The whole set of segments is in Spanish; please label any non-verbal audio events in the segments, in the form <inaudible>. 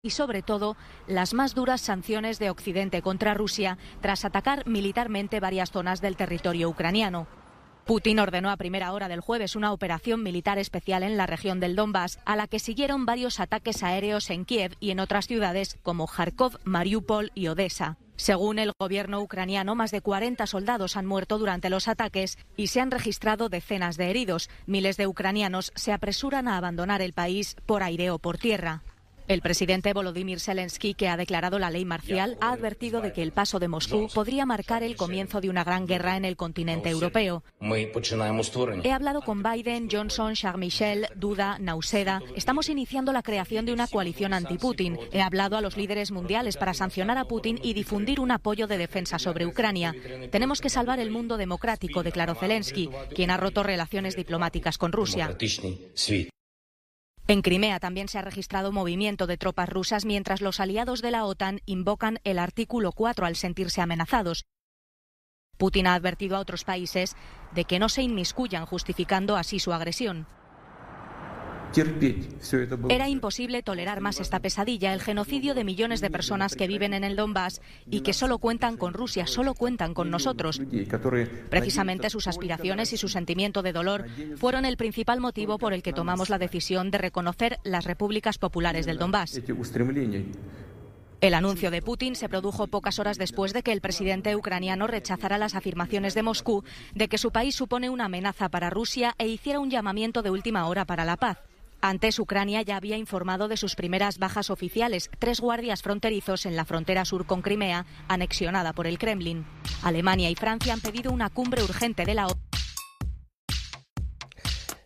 y sobre todo las más duras sanciones de Occidente contra Rusia tras atacar militarmente varias zonas del territorio ucraniano. Putin ordenó a primera hora del jueves una operación militar especial en la región del Donbass, a la que siguieron varios ataques aéreos en Kiev y en otras ciudades como Kharkov, Mariupol y Odessa. Según el gobierno ucraniano, más de 40 soldados han muerto durante los ataques y se han registrado decenas de heridos. Miles de ucranianos se apresuran a abandonar el país por aire o por tierra. El presidente Volodymyr Zelensky, que ha declarado la ley marcial, ha advertido de que el paso de Moscú podría marcar el comienzo de una gran guerra en el continente europeo. He hablado con Biden, Johnson, Charles Michel, Duda, Nauseda. Estamos iniciando la creación de una coalición anti-Putin. He hablado a los líderes mundiales para sancionar a Putin y difundir un apoyo de defensa sobre Ucrania. Tenemos que salvar el mundo democrático, declaró Zelensky, quien ha roto relaciones diplomáticas con Rusia. En Crimea también se ha registrado movimiento de tropas rusas mientras los aliados de la OTAN invocan el artículo 4 al sentirse amenazados. Putin ha advertido a otros países de que no se inmiscuyan justificando así su agresión. Era imposible tolerar más esta pesadilla, el genocidio de millones de personas que viven en el Donbass y que solo cuentan con Rusia, solo cuentan con nosotros. Precisamente sus aspiraciones y su sentimiento de dolor fueron el principal motivo por el que tomamos la decisión de reconocer las repúblicas populares del Donbass. El anuncio de Putin se produjo pocas horas después de que el presidente ucraniano rechazara las afirmaciones de Moscú de que su país supone una amenaza para Rusia e hiciera un llamamiento de última hora para la paz. Antes, Ucrania ya había informado de sus primeras bajas oficiales, tres guardias fronterizos en la frontera sur con Crimea, anexionada por el Kremlin. Alemania y Francia han pedido una cumbre urgente de la OTAN.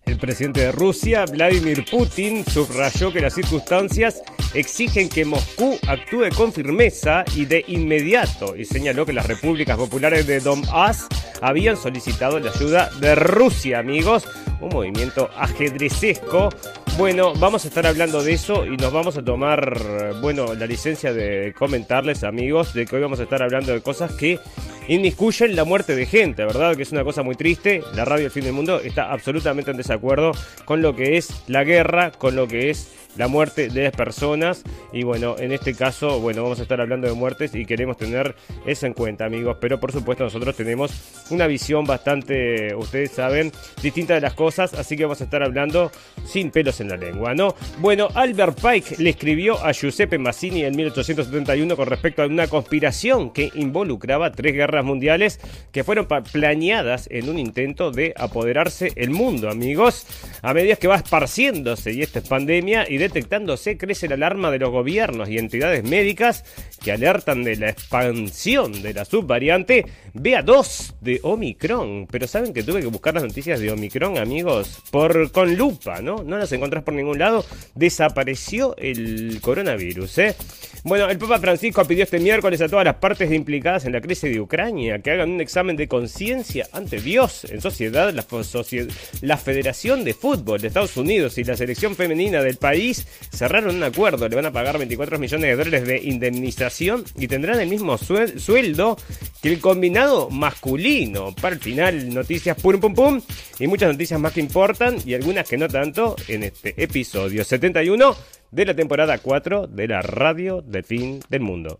El presidente de Rusia, Vladimir Putin, subrayó que las circunstancias exigen que Moscú actúe con firmeza y de inmediato y señaló que las repúblicas populares de Donbass habían solicitado la ayuda de Rusia, amigos, un movimiento ajedrecesco. Bueno, vamos a estar hablando de eso y nos vamos a tomar, bueno, la licencia de comentarles, amigos, de que hoy vamos a estar hablando de cosas que inmiscuyen la muerte de gente, ¿verdad? Que es una cosa muy triste. La radio del fin del mundo está absolutamente en desacuerdo con lo que es la guerra, con lo que es la muerte de las personas. Y bueno, en este caso, bueno, vamos a estar hablando de muertes y queremos tener eso en cuenta, amigos. Pero por supuesto, nosotros tenemos una visión bastante, ustedes saben, distinta de las cosas. Así que vamos a estar hablando sin pelos en la lengua, ¿no? Bueno, Albert Pike le escribió a Giuseppe Mazzini en 1871 con respecto a una conspiración que involucraba tres guerras mundiales que fueron planeadas en un intento de apoderarse el mundo, amigos. A medida que va esparciéndose y esta es pandemia y detectándose, crece la alarma de los gobiernos y entidades médicas que alertan de la expansión de la subvariante BA2 de Omicron. Pero saben que tuve que buscar las noticias de Omicron, amigos, por con lupa, ¿no? No las encontrás por ningún lado. Desapareció el coronavirus, ¿eh? Bueno, el Papa Francisco pidió este miércoles a todas las partes implicadas en la crisis de Ucrania que hagan un examen de conciencia ante Dios. En sociedad, la, Federación de Fútbol de Estados Unidos y la selección femenina del país cerraron un acuerdo, le van a pagar 24 millones de dólares de indemnización y tendrán el mismo sueldo que el combinado masculino. Para el final, noticias pum pum pum y muchas noticias más que importan y algunas que no tanto en este episodio 71 de la temporada 4 de la radio de fin del mundo.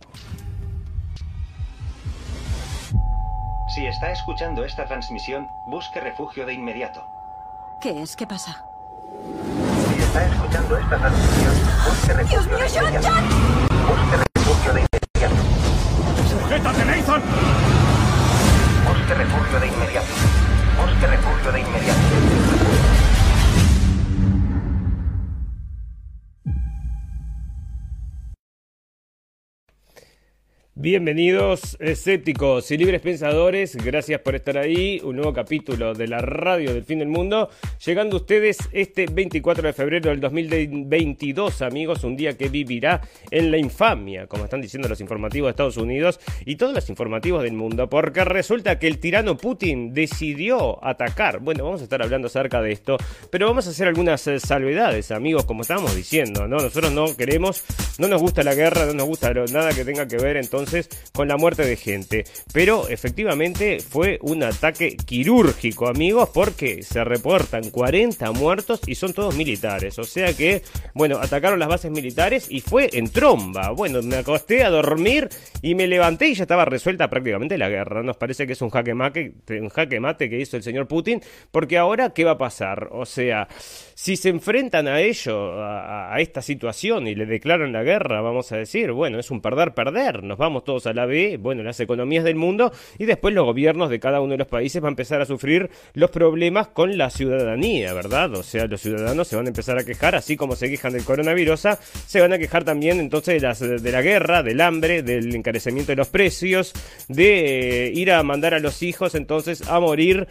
Si está escuchando esta transmisión, busque refugio de inmediato. ¿Qué es? ¿Qué pasa? está escuchando esta transmisión, busque refugio ¡Dios mío, John, John! Busque refugio de inmediato. ¡Sujétate, Nathan! Busque refugio de inmediato. Busque refugio de inmediato. Bienvenidos escépticos y libres pensadores, gracias por estar ahí, un nuevo capítulo de la radio del fin del mundo, llegando ustedes este 24 de febrero del 2022 amigos, un día que vivirá en la infamia, como están diciendo los informativos de Estados Unidos y todos los informativos del mundo, porque resulta que el tirano Putin decidió atacar, bueno, vamos a estar hablando acerca de esto, pero vamos a hacer algunas eh, salvedades amigos, como estábamos diciendo, ¿no? Nosotros no queremos, no nos gusta la guerra, no nos gusta nada que tenga que ver entonces entonces con la muerte de gente. Pero efectivamente fue un ataque quirúrgico, amigos, porque se reportan 40 muertos y son todos militares. O sea que, bueno, atacaron las bases militares y fue en tromba. Bueno, me acosté a dormir y me levanté y ya estaba resuelta prácticamente la guerra. Nos parece que es un jaque mate, un jaque mate que hizo el señor Putin, porque ahora, ¿qué va a pasar? O sea, si se enfrentan a ello, a, esta situación y le declaran la guerra, vamos a decir, bueno, es un perder-perder, nos vamos todos a la B, bueno, las economías del mundo y después los gobiernos de cada uno de los países van a empezar a sufrir los problemas con la ciudadanía, ¿verdad? O sea, los ciudadanos se van a empezar a quejar, así como se quejan del coronavirus, se van a quejar también entonces de, las, de la guerra, del hambre, del encarecimiento de los precios, de eh, ir a mandar a los hijos entonces a morir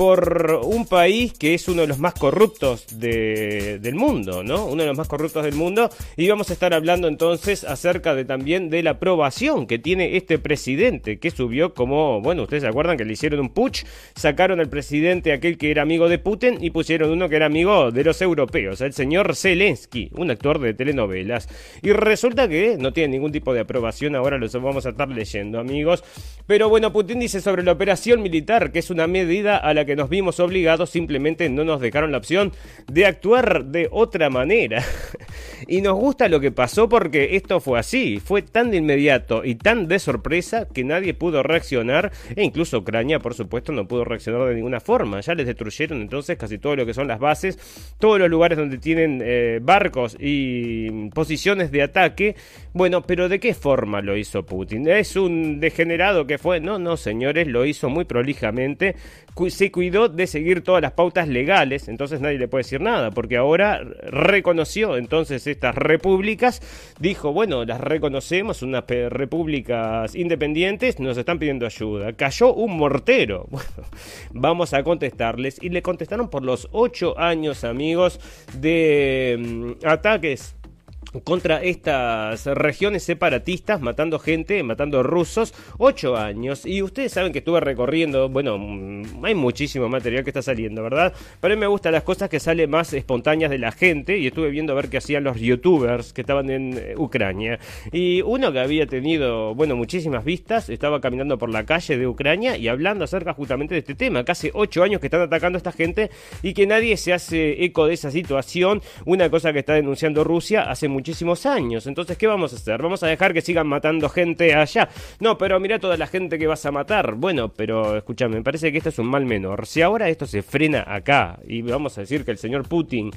por un país que es uno de los más corruptos del mundo, ¿no? Uno de los más corruptos del mundo. Y vamos a estar hablando entonces acerca de también de la aprobación que tiene este presidente, que subió como, bueno, ustedes se acuerdan que le hicieron un putsch, sacaron al presidente aquel que era amigo de Putin y pusieron uno que era amigo de los europeos, el señor Zelensky, un actor de telenovelas. Y resulta que no tiene ningún tipo de aprobación, ahora lo vamos a estar leyendo, amigos. Pero bueno, Putin dice sobre la operación militar, que es una medida a la que nos vimos obligados, simplemente no nos dejaron la opción de actuar de otra manera. <laughs> y nos gusta lo que pasó porque esto fue así, fue tan de inmediato y tan de sorpresa que nadie pudo reaccionar, e incluso Ucrania, por supuesto, no pudo reaccionar de ninguna forma. Ya les destruyeron entonces casi todo lo que son las bases, todos los lugares donde tienen eh, barcos y posiciones de ataque. Bueno, pero ¿de qué forma lo hizo Putin? ¿Es un degenerado que fue? No, no, señores, lo hizo muy prolijamente, se cuidó de seguir todas las pautas legales, entonces nadie le puede decir nada, porque ahora reconoció entonces estas repúblicas, dijo, bueno, las reconocemos, unas repúblicas independientes, nos están pidiendo ayuda. Cayó un mortero. <laughs> Vamos a contestarles. Y le contestaron por los ocho años, amigos, de mm, ataques contra estas regiones separatistas, matando gente, matando rusos, ocho años. Y ustedes saben que estuve recorriendo, bueno, mm, hay muchísimo material que está saliendo, ¿verdad? Pero a mí me gustan las cosas que salen más espontáneas de la gente y estuve viendo a ver qué hacían los youtubers que estaban en eh, Ucrania. Y uno que había tenido, bueno, muchísimas vistas, estaba caminando por la calle de Ucrania y hablando acerca justamente de este tema. Casi ocho años que están atacando a esta gente y que nadie se hace eco de esa situación. Una cosa que está denunciando Rusia hace mucho muchísimos años. Entonces, ¿qué vamos a hacer? ¿Vamos a dejar que sigan matando gente allá? No, pero mira toda la gente que vas a matar. Bueno, pero escúchame, me parece que esto es un mal menor. Si ahora esto se frena acá y vamos a decir que el señor Putin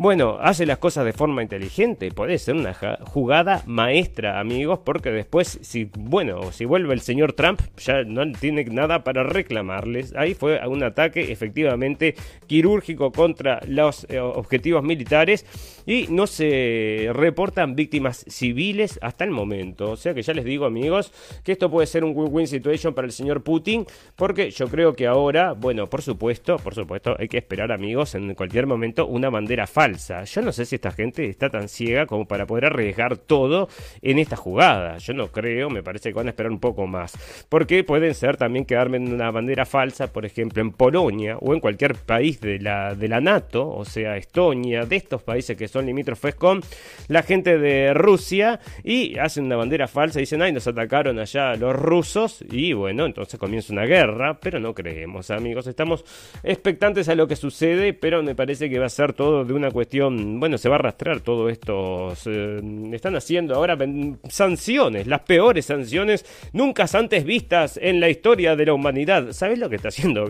bueno, hace las cosas de forma inteligente, puede ser una jugada maestra, amigos, porque después, si, bueno, si vuelve el señor Trump, ya no tiene nada para reclamarles. Ahí fue un ataque efectivamente quirúrgico contra los eh, objetivos militares y no se reportan víctimas civiles hasta el momento. O sea que ya les digo, amigos, que esto puede ser un win-win situation para el señor Putin, porque yo creo que ahora, bueno, por supuesto, por supuesto, hay que esperar, amigos, en cualquier momento una bandera falsa yo no sé si esta gente está tan ciega como para poder arriesgar todo en esta jugada. Yo no creo, me parece que van a esperar un poco más. Porque pueden ser también quedarme en una bandera falsa, por ejemplo, en Polonia o en cualquier país de la, de la NATO, o sea, Estonia, de estos países que son limítrofes con la gente de Rusia y hacen una bandera falsa dicen, ay, nos atacaron allá los rusos y bueno, entonces comienza una guerra, pero no creemos, amigos. Estamos expectantes a lo que sucede, pero me parece que va a ser todo de una cuestión bueno, se va a arrastrar todo esto. están haciendo ahora sanciones, las peores sanciones nunca antes vistas en la historia de la humanidad. ¿Sabes lo que está haciendo?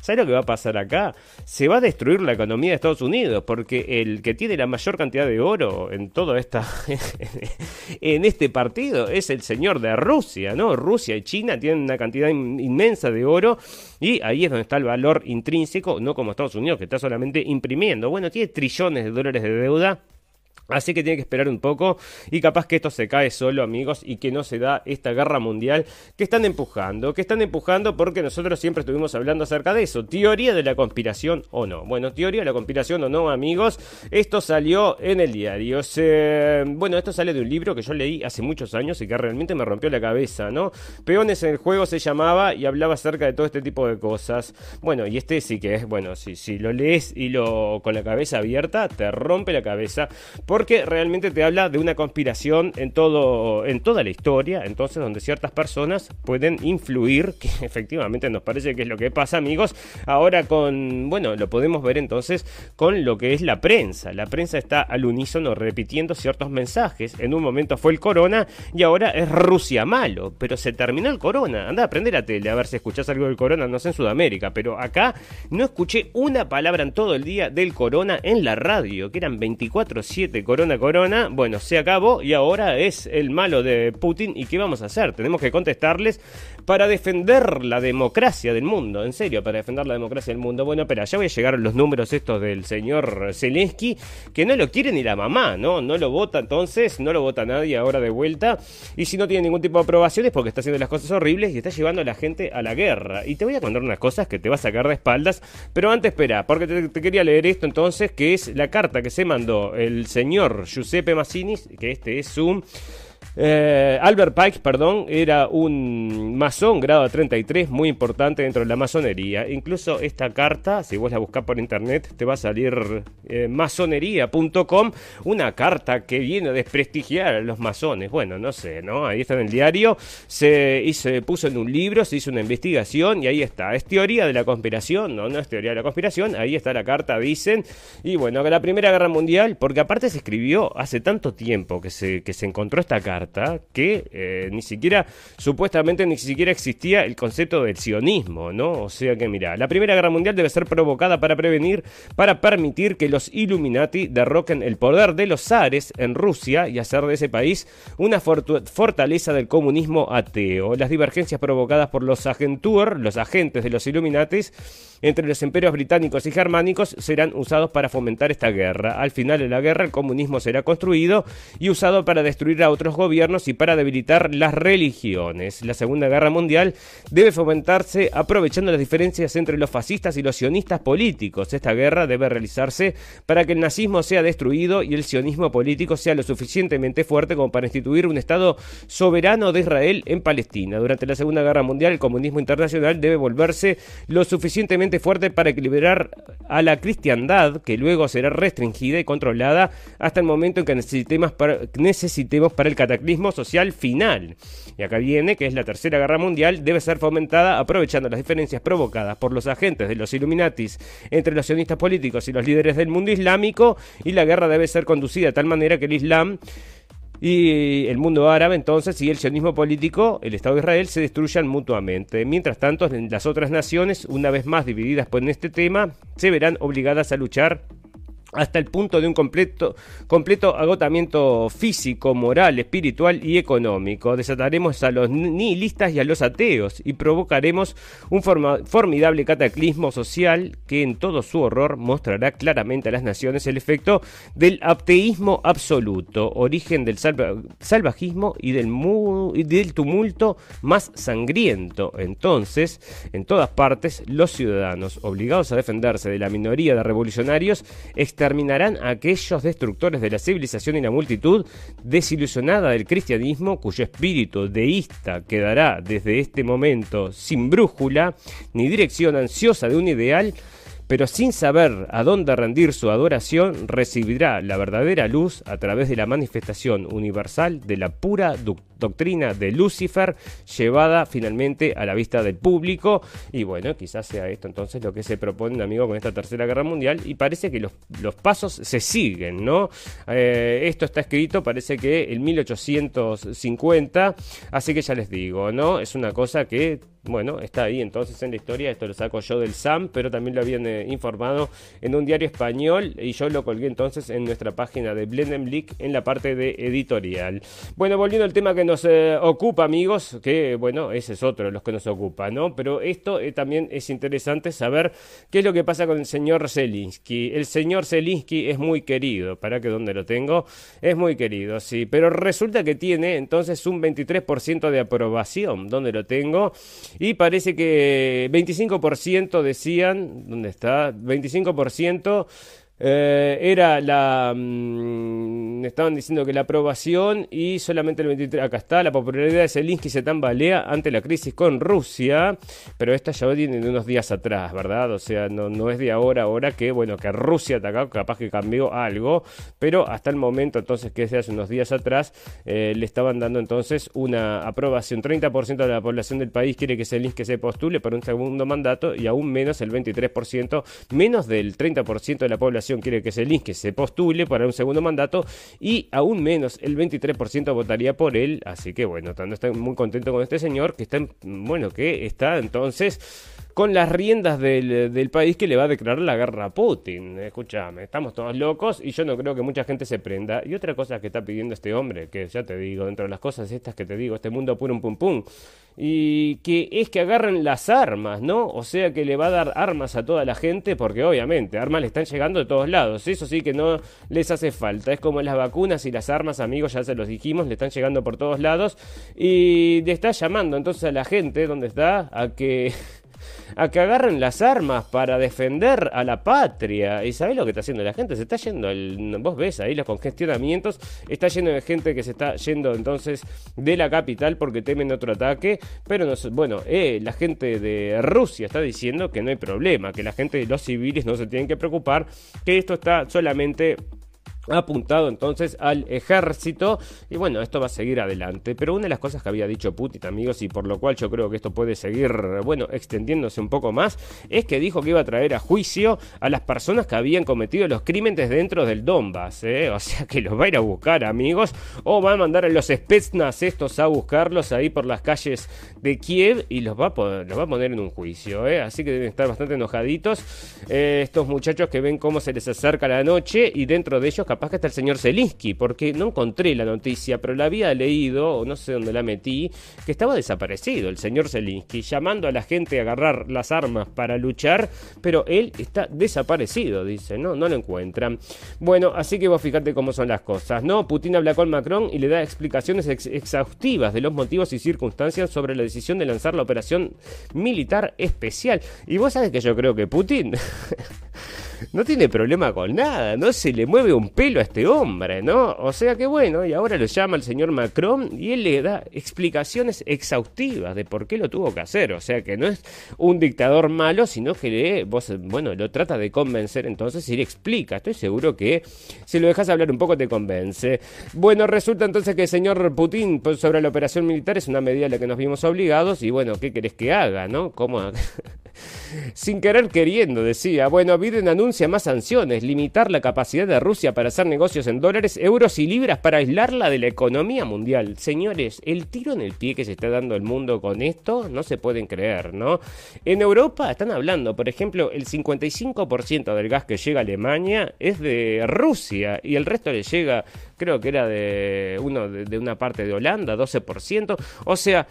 ¿Sabes lo que va a pasar acá? Se va a destruir la economía de Estados Unidos porque el que tiene la mayor cantidad de oro en todo esta <laughs> en este partido es el señor de Rusia, ¿no? Rusia y China tienen una cantidad inmensa de oro y ahí es donde está el valor intrínseco, no como Estados Unidos que está solamente imprimiendo. Bueno, tiene trillones de dólares de deuda Así que tiene que esperar un poco y capaz que esto se cae solo, amigos, y que no se da esta guerra mundial que están empujando, que están empujando porque nosotros siempre estuvimos hablando acerca de eso. Teoría de la conspiración o no. Bueno, teoría de la conspiración o no, amigos. Esto salió en el diario. Bueno, esto sale de un libro que yo leí hace muchos años y que realmente me rompió la cabeza, ¿no? Peones en el juego se llamaba y hablaba acerca de todo este tipo de cosas. Bueno, y este sí que es, bueno, si, si lo lees y lo con la cabeza abierta, te rompe la cabeza. Por porque realmente te habla de una conspiración en todo en toda la historia, entonces donde ciertas personas pueden influir, <laughs> que efectivamente nos parece que es lo que pasa, amigos. Ahora con, bueno, lo podemos ver entonces con lo que es la prensa. La prensa está al unísono repitiendo ciertos mensajes. En un momento fue el corona y ahora es Rusia malo, pero se terminó el corona. Anda a aprender a tele a ver si escuchás algo del corona, no sé en Sudamérica, pero acá no escuché una palabra en todo el día del corona en la radio, que eran 24/7 corona corona. Bueno, se acabó y ahora es el malo de Putin y ¿qué vamos a hacer? Tenemos que contestarles para defender la democracia del mundo, en serio, para defender la democracia del mundo. Bueno, pero ya voy a llegar los números estos del señor Zelensky, que no lo quiere ni la mamá, ¿no? No lo vota entonces, no lo vota nadie ahora de vuelta. Y si no tiene ningún tipo de aprobación es porque está haciendo las cosas horribles y está llevando a la gente a la guerra. Y te voy a contar unas cosas que te va a sacar de espaldas, pero antes espera, porque te, quería leer esto entonces, que es la carta que se mandó el señor Giuseppe Massini, que este es un... Eh, Albert Pike, perdón, era un masón grado 33 muy importante dentro de la masonería. Incluso esta carta, si vos la buscás por internet, te va a salir eh, masonería.com, una carta que viene a desprestigiar a los masones. Bueno, no sé, ¿no? Ahí está en el diario, se, puso en un libro, se hizo una investigación y ahí está. Es teoría de la conspiración, no, no es teoría de la conspiración, ahí está la carta, dicen. Y bueno, que la Primera Guerra Mundial, porque aparte se escribió hace tanto tiempo que se encontró esta carta que eh, ni siquiera, supuestamente ni siquiera existía el concepto del sionismo, ¿no? O sea que mira, la Primera Guerra Mundial debe ser provocada para prevenir, para permitir que los Illuminati derroquen el poder de los zares en Rusia y hacer de ese país una fortaleza del comunismo ateo. Las divergencias provocadas por los agentur, los agentes de los Illuminatis, entre los imperios británicos y germánicos serán usados para fomentar esta guerra. Al final de la guerra el comunismo será construido y usado para destruir a otros gobiernos y para debilitar las religiones. La Segunda Guerra Mundial debe fomentarse aprovechando las diferencias entre los fascistas y los sionistas políticos. Esta guerra debe realizarse para que el nazismo sea destruido y el sionismo político sea lo suficientemente fuerte como para instituir un Estado soberano de Israel en Palestina. Durante la Segunda Guerra Mundial el comunismo internacional debe volverse lo suficientemente fuerte para equilibrar a la cristiandad, que luego será restringida y controlada hasta el momento en que necesitemos para, necesitemos para el cataclismo social final. Y acá viene que es la Tercera Guerra Mundial, debe ser fomentada aprovechando las diferencias provocadas por los agentes de los Illuminatis entre los sionistas políticos y los líderes del mundo islámico, y la guerra debe ser conducida de tal manera que el Islam y el mundo árabe entonces y el sionismo político, el Estado de Israel, se destruyan mutuamente. Mientras tanto, las otras naciones, una vez más divididas por este tema, se verán obligadas a luchar hasta el punto de un completo, completo agotamiento físico, moral, espiritual y económico. Desataremos a los nihilistas y a los ateos y provocaremos un formidable cataclismo social que en todo su horror mostrará claramente a las naciones el efecto del ateísmo absoluto, origen del salvajismo y del, y del tumulto más sangriento. Entonces, en todas partes, los ciudadanos obligados a defenderse de la minoría de revolucionarios terminarán aquellos destructores de la civilización y la multitud desilusionada del cristianismo, cuyo espíritu deísta quedará desde este momento sin brújula ni dirección ansiosa de un ideal, pero sin saber a dónde rendir su adoración, recibirá la verdadera luz a través de la manifestación universal de la pura doctrina de Lucifer, llevada finalmente a la vista del público. Y bueno, quizás sea esto entonces lo que se propone, amigo, con esta tercera guerra mundial. Y parece que los, los pasos se siguen, ¿no? Eh, esto está escrito, parece que en 1850, así que ya les digo, ¿no? Es una cosa que bueno, está ahí entonces en la historia, esto lo saco yo del SAM, pero también lo habían eh, informado en un diario español y yo lo colgué entonces en nuestra página de Blendenblick en la parte de editorial. Bueno, volviendo al tema que nos eh, ocupa, amigos, que bueno, ese es otro de los que nos ocupa, ¿no? Pero esto eh, también es interesante saber qué es lo que pasa con el señor Zelinsky. El señor Zelinsky es muy querido, para que donde lo tengo, es muy querido, sí, pero resulta que tiene entonces un 23% de aprobación, donde lo tengo. Y parece que 25% decían, ¿dónde está? 25% Eh, era la. Mm, estaban diciendo que la aprobación y solamente el 23. Acá está, la popularidad de Zelensky se tambalea ante la crisis con Rusia, pero esta ya viene de unos días atrás, ¿verdad? O sea, no, no es de ahora, ahora que, bueno, que Rusia atacó, capaz que cambió algo, pero hasta el momento, entonces, que es de hace unos días atrás, eh, le estaban dando entonces una aprobación. 30% de la población del país quiere que Zelensky se postule para un segundo mandato y aún menos el 23%, menos del 30% de la población quiere que Zelensky se postule para un segundo mandato y aún menos el 23% votaría por él. Así que bueno, estoy muy contento con este señor que está, bueno, que está entonces con las riendas del, país que le va a declarar la guerra a Putin. Escúchame, estamos todos locos y yo no creo que mucha gente se prenda. Y otra cosa que está pidiendo este hombre, que ya te digo, dentro de las cosas estas que te digo, este mundo puro un pum pum, y que es que agarren las armas, ¿no? O sea que le va a dar armas a toda la gente, porque obviamente armas le están llegando de todos lados, eso sí que no les hace falta. Es como las vacunas y las armas, amigos, ya se los dijimos, le están llegando por todos lados y le está llamando entonces a la gente, ¿dónde está? A que <laughs> a que agarren las armas para defender a la patria. ¿Y sabés lo que está haciendo la gente? Se está yendo, el, vos ves ahí los congestionamientos, está lleno de gente que se está yendo entonces de la capital porque temen otro ataque, pero no, bueno, eh, la gente de Rusia está diciendo que no hay problema, que la gente los civiles no se tienen que preocupar, que esto está solamente apuntado entonces al ejército y bueno, esto va a seguir adelante. Pero una de las cosas que había dicho Putin, amigos, y por lo cual yo creo que esto puede seguir, bueno, extendiéndose un poco más, es que dijo que iba a traer a juicio a las personas que habían cometido los crímenes dentro del Donbass, ¿eh? o sea que los va a ir a buscar, amigos, o va a mandar a los Spetsnaz estos a buscarlos ahí por las calles de Kiev y los va a, los va a poner en un juicio, ¿eh? así que deben estar bastante enojaditos eh, estos muchachos que ven cómo se les acerca la noche y dentro de ellos capaz que está el señor Zelinsky, porque no encontré la noticia, pero la había leído, o no sé dónde la metí, que estaba desaparecido el señor Zelinsky, llamando a la gente a agarrar las armas para luchar, pero él está desaparecido, dice, no, no lo encuentran. Bueno, así que vos fíjate cómo son las cosas, ¿no? Putin habla con Macron y le da explicaciones exhaustivas de los motivos y circunstancias sobre la decisión de lanzar la operación militar especial. Y vos sabés que yo creo que Putin... <laughs> <laughs> no tiene problema con nada, no se le mueve un pelo a este hombre, ¿no? O sea que bueno, y ahora lo llama el señor Macron y él le da explicaciones exhaustivas de por qué lo tuvo que hacer, o sea que no es un dictador malo, sino que le, vos, bueno, lo trata de convencer entonces y le explica, estoy seguro que si lo dejas hablar un poco te convence. Bueno, resulta entonces que el señor Putin pues, sobre la operación militar es una medida a la que nos vimos obligados y bueno, ¿qué querés que haga, no? ¿Cómo? <laughs> Sin querer queriendo, decía. Bueno, Biden anuncia más sanciones, limitar la capacidad de Rusia para hacer negocios en dólares, euros y libras para aislarla de la economía mundial. Señores, el tiro en el pie que se está dando el mundo con esto no se pueden creer, ¿no? En Europa están hablando, por ejemplo, el 55% del gas que llega a Alemania es de Rusia y el resto le llega creo que era de, uno de, una parte de Holanda, 12%. O sea,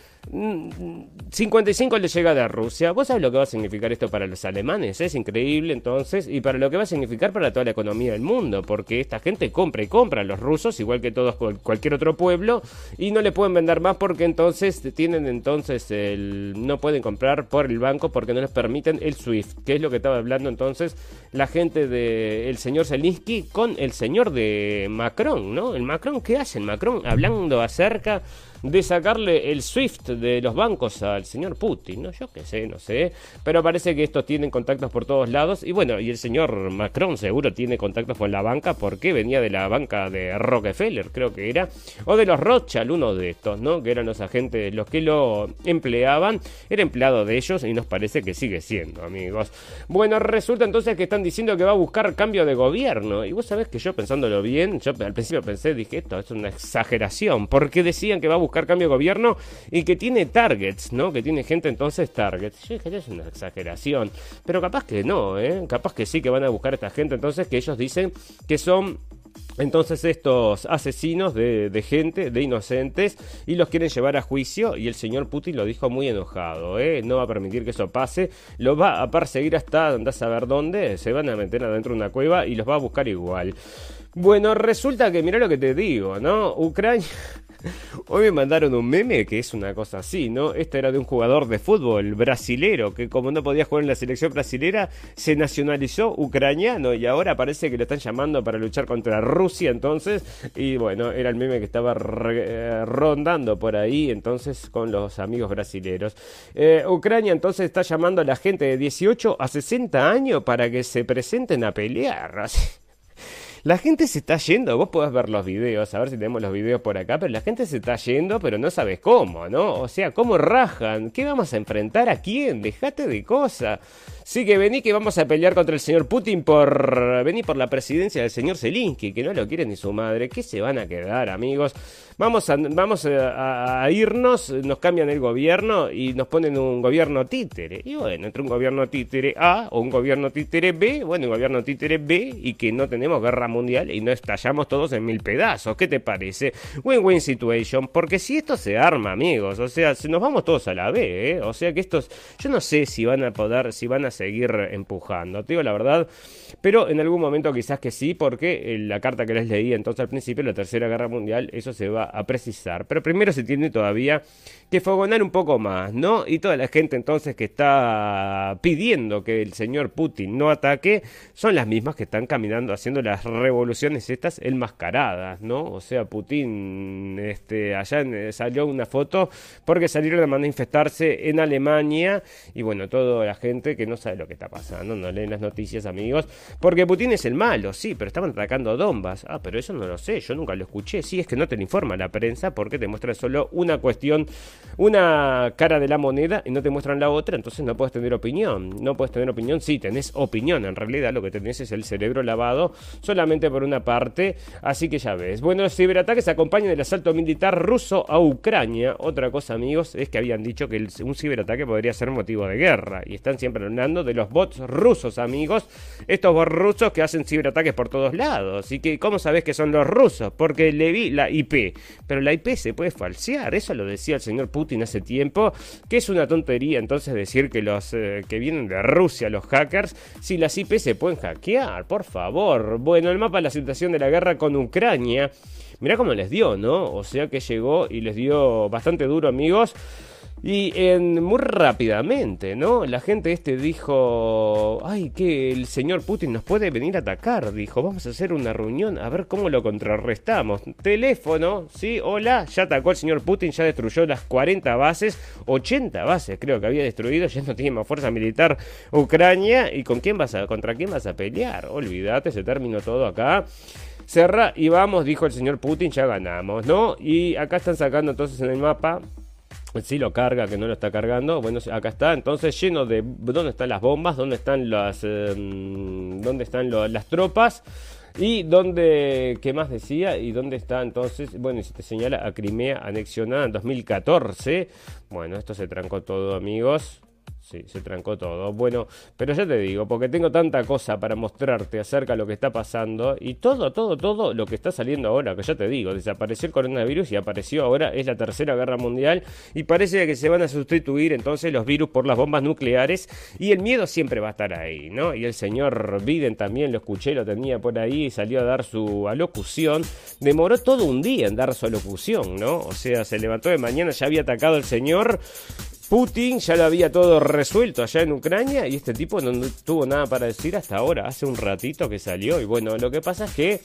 55 mm, le llega de Rusia. ¿Vos sabés lo que va a significar esto para los alemanes? Es increíble entonces. Y para lo que va a significar para toda la economía del mundo. Porque esta gente compra y compra. Los rusos, igual que todos cualquier otro pueblo. Y no le pueden vender más porque entonces tienen entonces el... No pueden comprar por el banco porque no les permiten el SWIFT. Que es lo que estaba hablando entonces la gente del señor Zelensky con el señor de Macron, ¿no? El Macron, ¿qué hace el Macron hablando acerca de sacarle el SWIFT de los bancos al señor Putin, ¿no? Yo qué sé, no sé. Pero parece que estos tienen contactos por todos lados. Y bueno, y el señor Macron seguro tiene contactos con la banca porque venía de la banca de Rockefeller, creo que era. O de los Rothschild, uno de estos, ¿no? Que eran los agentes, los que lo empleaban. Era empleado de ellos y nos parece que sigue siendo, amigos. Bueno, resulta entonces que están diciendo que va a buscar cambio de gobierno. Y vos sabés que yo pensándolo bien, yo al principio pensé, dije, esto es una exageración. Porque decían que va a buscar buscar cambio de gobierno y que tiene targets, ¿no? Que tiene gente entonces targets. Yo dije, es una exageración. Pero capaz que no, ¿eh? Capaz que sí que van a buscar a esta gente entonces que ellos dicen que son entonces estos asesinos de, gente, de inocentes, y los quieren llevar a juicio y el señor Putin lo dijo muy enojado, ¿eh? no va a permitir que eso pase, lo va a perseguir hasta andar a saber dónde, se van a meter adentro de una cueva y los va a buscar igual. Bueno, resulta que mira lo que te digo, ¿no? Ucrania <laughs> Hoy me mandaron un meme que es una cosa así, ¿no? Este era de un jugador de fútbol brasilero que como no podía jugar en la selección brasilera, se nacionalizó ucraniano y ahora parece que lo están llamando para luchar contra Rusia entonces. Y bueno, era el meme que estaba eh, rondando por ahí entonces con los amigos brasileros. Eh, Ucrania entonces está llamando a la gente de 18 a 60 años para que se presenten a pelear. La gente se está yendo, vos podés ver los videos, a ver si tenemos los videos por acá, pero la gente se está yendo, pero no sabes cómo, ¿no? O sea, ¿cómo rajan? ¿Qué vamos a enfrentar a quién? Dejate de cosas. Sí que vení que vamos a pelear contra el señor Putin por... Vení por la presidencia del señor Zelinsky, que no lo quiere ni su madre. ¿Qué se van a quedar, amigos? Vamos, a, vamos a, irnos, nos cambian el gobierno y nos ponen un gobierno títere. Y bueno, entre un gobierno títere A o un gobierno títere B, bueno, un gobierno títere B y que no tenemos guerra mundial y no estallamos todos en mil pedazos. ¿Qué te parece? Win-win situation, porque si esto se arma, amigos, o sea, si nos vamos todos a la B, ¿eh? O sea que estos, yo no sé si van a poder, si van a seguir empujando, te digo la verdad, pero en algún momento quizás que sí, porque la carta que les leí entonces al principio, la Tercera Guerra Mundial, eso se va a precisar. Pero primero se tiene todavía que fogonar un poco más, ¿no? Y toda la gente entonces que está pidiendo que el señor Putin no ataque son las mismas que están caminando haciendo las revoluciones estas enmascaradas, ¿no? O sea, Putin, este, allá salió una foto porque salieron a manifestarse en Alemania y bueno, toda la gente que no sabe lo que está pasando, no leen las noticias, amigos, porque Putin es el malo, sí, pero estaban atacando a Donbass. Ah, pero eso no lo sé, yo nunca lo escuché. Sí, es que no te lo informa la prensa porque te muestra solo una cuestión, una cara de la moneda y no te muestran la otra, entonces no puedes tener opinión. No puedes tener opinión, sí, tenés opinión. En realidad lo que tenés es el cerebro lavado solamente por una parte, así que ya ves. Bueno, los ciberataques acompañan el asalto militar ruso a Ucrania. Otra cosa, amigos, es que habían dicho que un ciberataque podría ser motivo de guerra y están siempre hablando de los bots rusos, amigos. Estos rusos que hacen ciberataques por todos lados. ¿Y que cómo sabés que son los rusos? Porque le vi la IP. Pero la IP se puede falsear, eso lo decía el señor Putin hace tiempo, que es una tontería entonces decir que los eh, que vienen de Rusia, los hackers, si las IP se pueden hackear, por favor. Bueno, el mapa de la situación de la guerra con Ucrania, mirá cómo les dio, ¿no? O sea que llegó y les dio bastante duro, amigos. Y muy rápidamente, ¿no? La gente este dijo, ay, que el señor Putin nos puede venir a atacar, dijo, vamos a hacer una reunión, a ver cómo lo contrarrestamos. Teléfono, sí, hola, ya atacó el señor Putin, ya destruyó las 40 bases, 80 bases creo que había destruido, ya no tiene más fuerza militar Ucrania, ¿y con quién vas a, contra quién vas a pelear? Olvídate, se terminó todo acá. Cerra y vamos, dijo el señor Putin, ya ganamos, ¿no? Y acá están sacando entonces en el mapa si lo carga, que no lo está cargando. Bueno, acá está. Entonces, lleno de. ¿Dónde están las bombas? ¿Dónde están las. Em, ¿Dónde están las tropas? Y dónde. ¿Qué más decía? ¿Y dónde está entonces? Bueno, y se te señala a Crimea anexionada en 2014. Bueno, esto se trancó todo, amigos. Sí, se trancó todo. Bueno, pero ya te digo, porque tengo tanta cosa para mostrarte acerca de lo que está pasando y todo, todo, todo lo que está saliendo ahora, que ya te digo, desapareció el coronavirus y apareció ahora, es la tercera guerra mundial y parece que se van a sustituir entonces los virus por las bombas nucleares y el miedo siempre va a estar ahí, ¿no? Y el señor Biden también lo escuché, lo tenía por ahí y salió a dar su alocución. Demoró todo un día en dar su alocución, ¿no? O sea, se levantó de mañana, ya había atacado el señor Putin ya lo había todo resuelto allá en Ucrania y este tipo no tuvo nada para decir hasta ahora, hace un ratito que salió y bueno, lo que pasa es que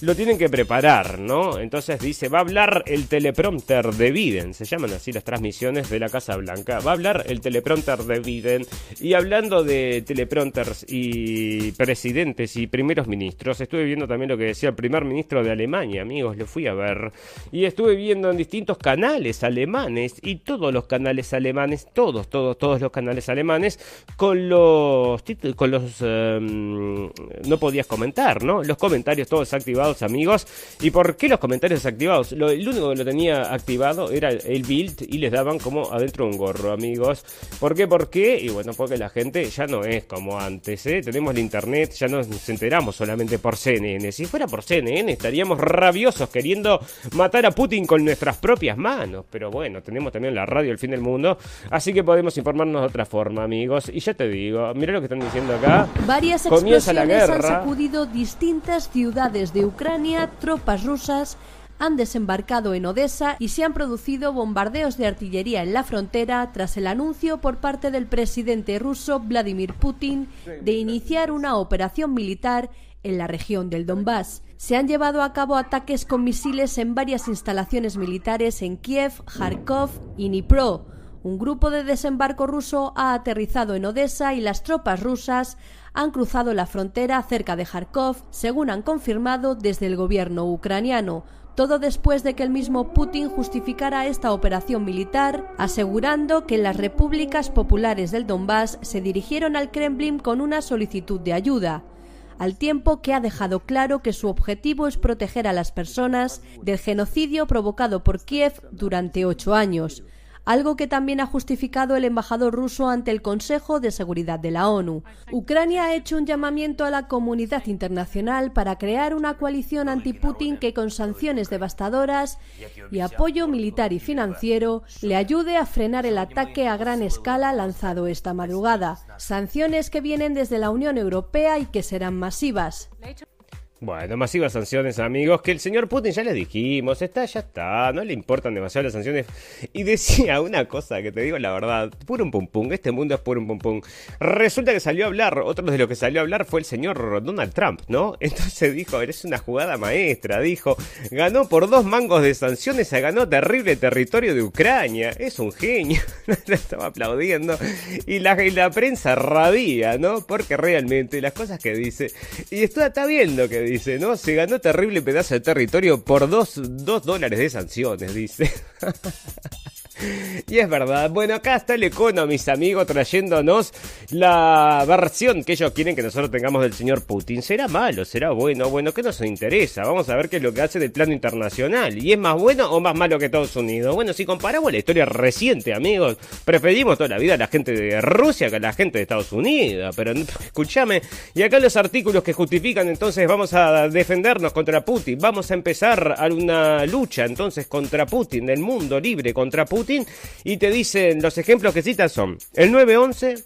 lo tienen que preparar, ¿no? Entonces dice, va a hablar el teleprompter de Biden, se llaman así las transmisiones de la Casa Blanca, va a hablar el teleprompter de Biden. Y hablando de teleprompters y presidentes y primeros ministros, estuve viendo también lo que decía el primer ministro de Alemania, amigos, lo fui a ver, y estuve viendo en distintos canales alemanes y todos los canales alemanes, todos, todos, todos los canales alemanes, con los con los, em, no podías comentar, ¿no? Los comentarios todos activados amigos. ¿Y por qué los comentarios desactivados? Lo, el único que lo tenía activado era el build y les daban como adentro un gorro, amigos. ¿Por qué? ¿Por qué? Y bueno, porque la gente ya no es como antes, ¿eh? Tenemos el internet, ya no nos enteramos solamente por CNN. Si fuera por CNN estaríamos rabiosos queriendo matar a Putin con nuestras propias manos. Pero bueno, tenemos también la radio El Fin del Mundo, así que podemos informarnos de otra forma, amigos. Y ya te digo, mira lo que están diciendo acá. Varias Comienza la guerra. han sacudido distintas ciudades de Ucrania, tropas rusas han desembarcado en Odessa y se han producido bombardeos de artillería en la frontera tras el anuncio por parte del presidente ruso Vladimir Putin de iniciar una operación militar en la región del Donbass. Se han llevado a cabo ataques con misiles en varias instalaciones militares en Kiev, Kharkov y Dnipro. Un grupo de desembarco ruso ha aterrizado en Odessa y las tropas rusas han cruzado la frontera cerca de Kharkov, según han confirmado desde el gobierno ucraniano. Todo después de que el mismo Putin justificara esta operación militar, asegurando que las repúblicas populares del Donbass se dirigieron al Kremlin con una solicitud de ayuda al tiempo que ha dejado claro que su objetivo es proteger a las personas del genocidio provocado por Kiev durante ocho años algo que también ha justificado el embajador ruso ante el Consejo de Seguridad de la ONU. Ucrania ha hecho un llamamiento a la comunidad internacional para crear una coalición anti-Putin que con sanciones devastadoras y apoyo militar y financiero le ayude a frenar el ataque a gran escala lanzado esta madrugada. Sanciones que vienen desde la Unión Europea y que serán masivas. Bueno, masivas sanciones, amigos, que el señor Putin ya le dijimos, está, ya está, no le importan demasiado las sanciones. Y decía una cosa que te digo la verdad, puro un pum este mundo es puro un pum. Resulta que salió a hablar, otro de los que salió a hablar fue el señor Donald Trump, ¿no? Entonces dijo, eres una jugada maestra, dijo, ganó por dos mangos de sanciones, se ganó terrible territorio de Ucrania, es un genio, <laughs> estaba aplaudiendo. Y la, la prensa rabía, ¿no? Porque realmente las cosas que dice, y está, está viendo que dice dice, ¿no? Se ganó terrible pedazo de territorio por dos, dólares de sanciones, dice. <laughs> Y es verdad. Bueno, acá está el Econo, mis amigos, trayéndonos la versión que ellos quieren que nosotros tengamos del señor Putin. ¿Será malo? ¿Será bueno? Bueno, ¿qué nos interesa? Vamos a ver qué es lo que hace del plano internacional. ¿Y es más bueno o más malo que Estados Unidos? Bueno, si comparamos la historia reciente, amigos, preferimos toda la vida a la gente de Rusia que a la gente de Estados Unidos. Pero escúchame, y acá los artículos que justifican, entonces vamos a defendernos contra Putin. Vamos a empezar una lucha entonces contra Putin, del mundo libre contra Putin y te dicen, los ejemplos que citan son el 911,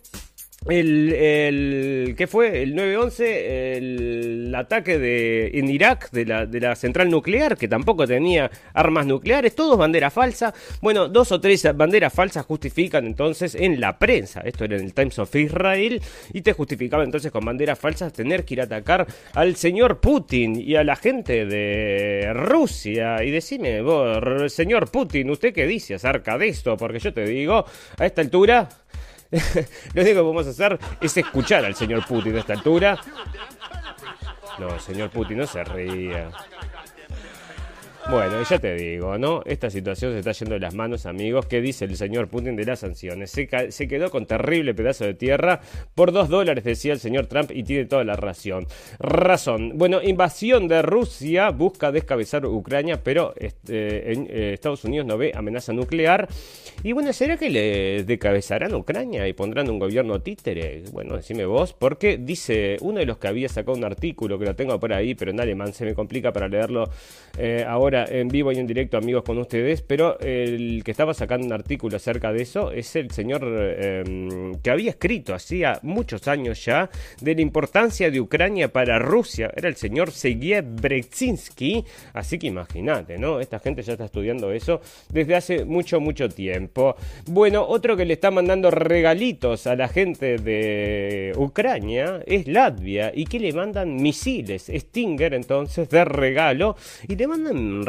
el, el ¿qué fue? El 9-11, el ataque de, en Irak de la, de la central nuclear, que tampoco tenía armas nucleares, todos bandera falsa. Bueno, dos o tres banderas falsas justifican entonces en la prensa, esto era en el Times of Israel, y te justificaba entonces con banderas falsas tener que ir a atacar al señor Putin y a la gente de Rusia. Y decime, vos, señor Putin, ¿usted qué dice acerca de esto? Porque yo te digo, a esta altura <laughs> Lo único que podemos hacer es escuchar al señor Putin a esta altura. No, señor Putin, no se ría. Bueno, ya te digo, ¿no? Esta situación se está yendo de las manos, amigos. ¿Qué dice el señor Putin de las sanciones? Se, se quedó con terrible pedazo de tierra por dos dólares, decía el señor Trump, y tiene toda la razón. Razón. Bueno, invasión de Rusia busca descabezar Ucrania, pero este, eh, Estados Unidos no ve amenaza nuclear. Y bueno, ¿será que le descabezarán Ucrania y pondrán un gobierno títere? Bueno, decime vos, porque dice uno de los que había sacado un artículo, que lo tengo por ahí, pero en alemán se me complica para leerlo eh, ahora en vivo y en directo, amigos, con ustedes, pero el que estaba sacando un artículo acerca de eso es el señor em, que había escrito hacía muchos años ya de la importancia de Ucrania para Rusia. Era el señor Sergei Brezinski, así que imagínate, ¿no? Esta gente ya está estudiando eso desde hace mucho, mucho tiempo. Bueno, otro que le está mandando regalitos a la gente de Ucrania es Latvia y que le mandan misiles Stinger entonces de regalo y le mandan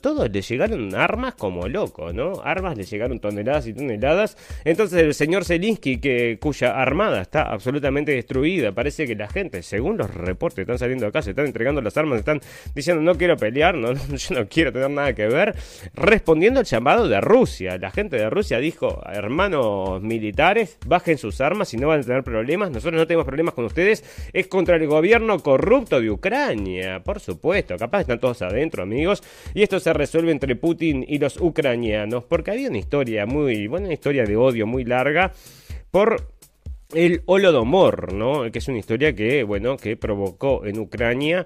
todos le llegaron armas como loco, ¿no? Armas le llegaron toneladas y toneladas. Entonces el señor Zelinsky, que, cuya armada está absolutamente destruida, parece que la gente, según los reportes están saliendo acá, se están entregando las armas, están diciendo no quiero pelear, <laughs> no, yo no quiero tener nada que ver, respondiendo al llamado de Rusia. La gente de Rusia dijo, hermanos militares, bajen sus armas y no van a tener problemas, nosotros no tenemos problemas con ustedes, es contra el gobierno corrupto de Ucrania, por supuesto, capaz están todos adentro, amigos, y esto se resuelve entre Putin y los ucranianos, porque había una historia muy, buena una historia de odio muy larga por el Holodomor, ¿no? Que es una historia que, bueno, que provocó en Ucrania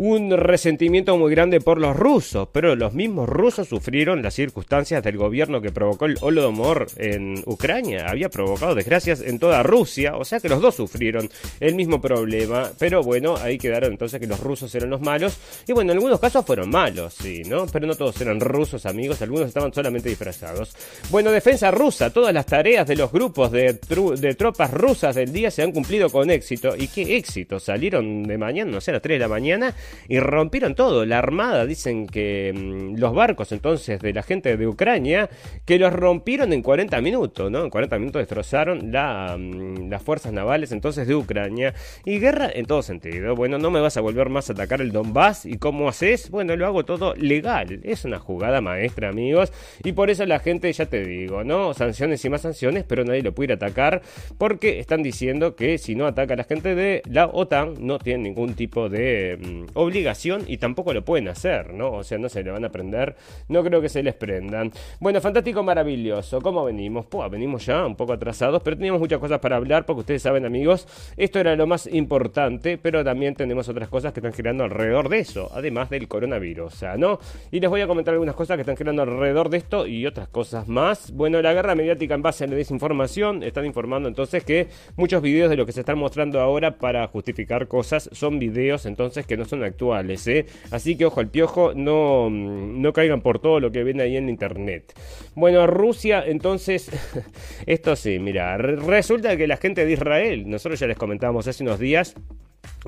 un resentimiento muy grande por los rusos, pero los mismos rusos sufrieron las circunstancias del gobierno que provocó el Holodomor en Ucrania. Había provocado desgracias en toda Rusia, o sea que los dos sufrieron el mismo problema, pero bueno, ahí quedaron entonces que los rusos eran los malos, y bueno, en algunos casos fueron malos, sí, ¿no? Pero no todos eran rusos, amigos, algunos estaban solamente disfrazados. Bueno, defensa rusa, todas las tareas de los grupos de, de tropas rusas del día se han cumplido con éxito, y qué éxito, salieron de mañana, no sé, a las 3 de la mañana, y rompieron todo, la armada, dicen que mm, los barcos entonces de la gente de Ucrania, que los rompieron en 40 minutos, ¿no? En 40 minutos destrozaron la, mm, las fuerzas navales entonces de Ucrania. Y guerra en todo sentido. Bueno, no me vas a volver más a atacar el Donbass. ¿Y cómo haces? Bueno, lo hago todo legal. Es una jugada maestra, amigos. Y por eso la gente, ya te digo, ¿no? Sanciones y más sanciones, pero nadie lo puede atacar porque están diciendo que si no ataca a la gente de la OTAN, no tienen ningún tipo de mm, obligación y tampoco lo pueden hacer, ¿no? O sea, no se le van a prender. No creo que se les prendan. Bueno, fantástico, maravilloso. ¿Cómo venimos? Pues venimos ya un poco atrasados, pero teníamos muchas cosas para hablar porque ustedes saben, amigos, esto era lo más importante, pero también tenemos otras cosas que están girando alrededor de eso, además del coronavirus, ¿no? Y les voy a comentar algunas cosas que están girando alrededor de esto y otras cosas más. Bueno, la guerra mediática en base a la desinformación están informando entonces que muchos videos de lo que se están mostrando ahora para justificar cosas son videos entonces que no son actuales, ¿eh? Así que ojo al piojo, no, no caigan por todo lo que ven ahí en internet. Bueno, Rusia entonces, <laughs> esto sí, mira, resulta que la gente de Israel, nosotros ya les comentábamos hace unos días,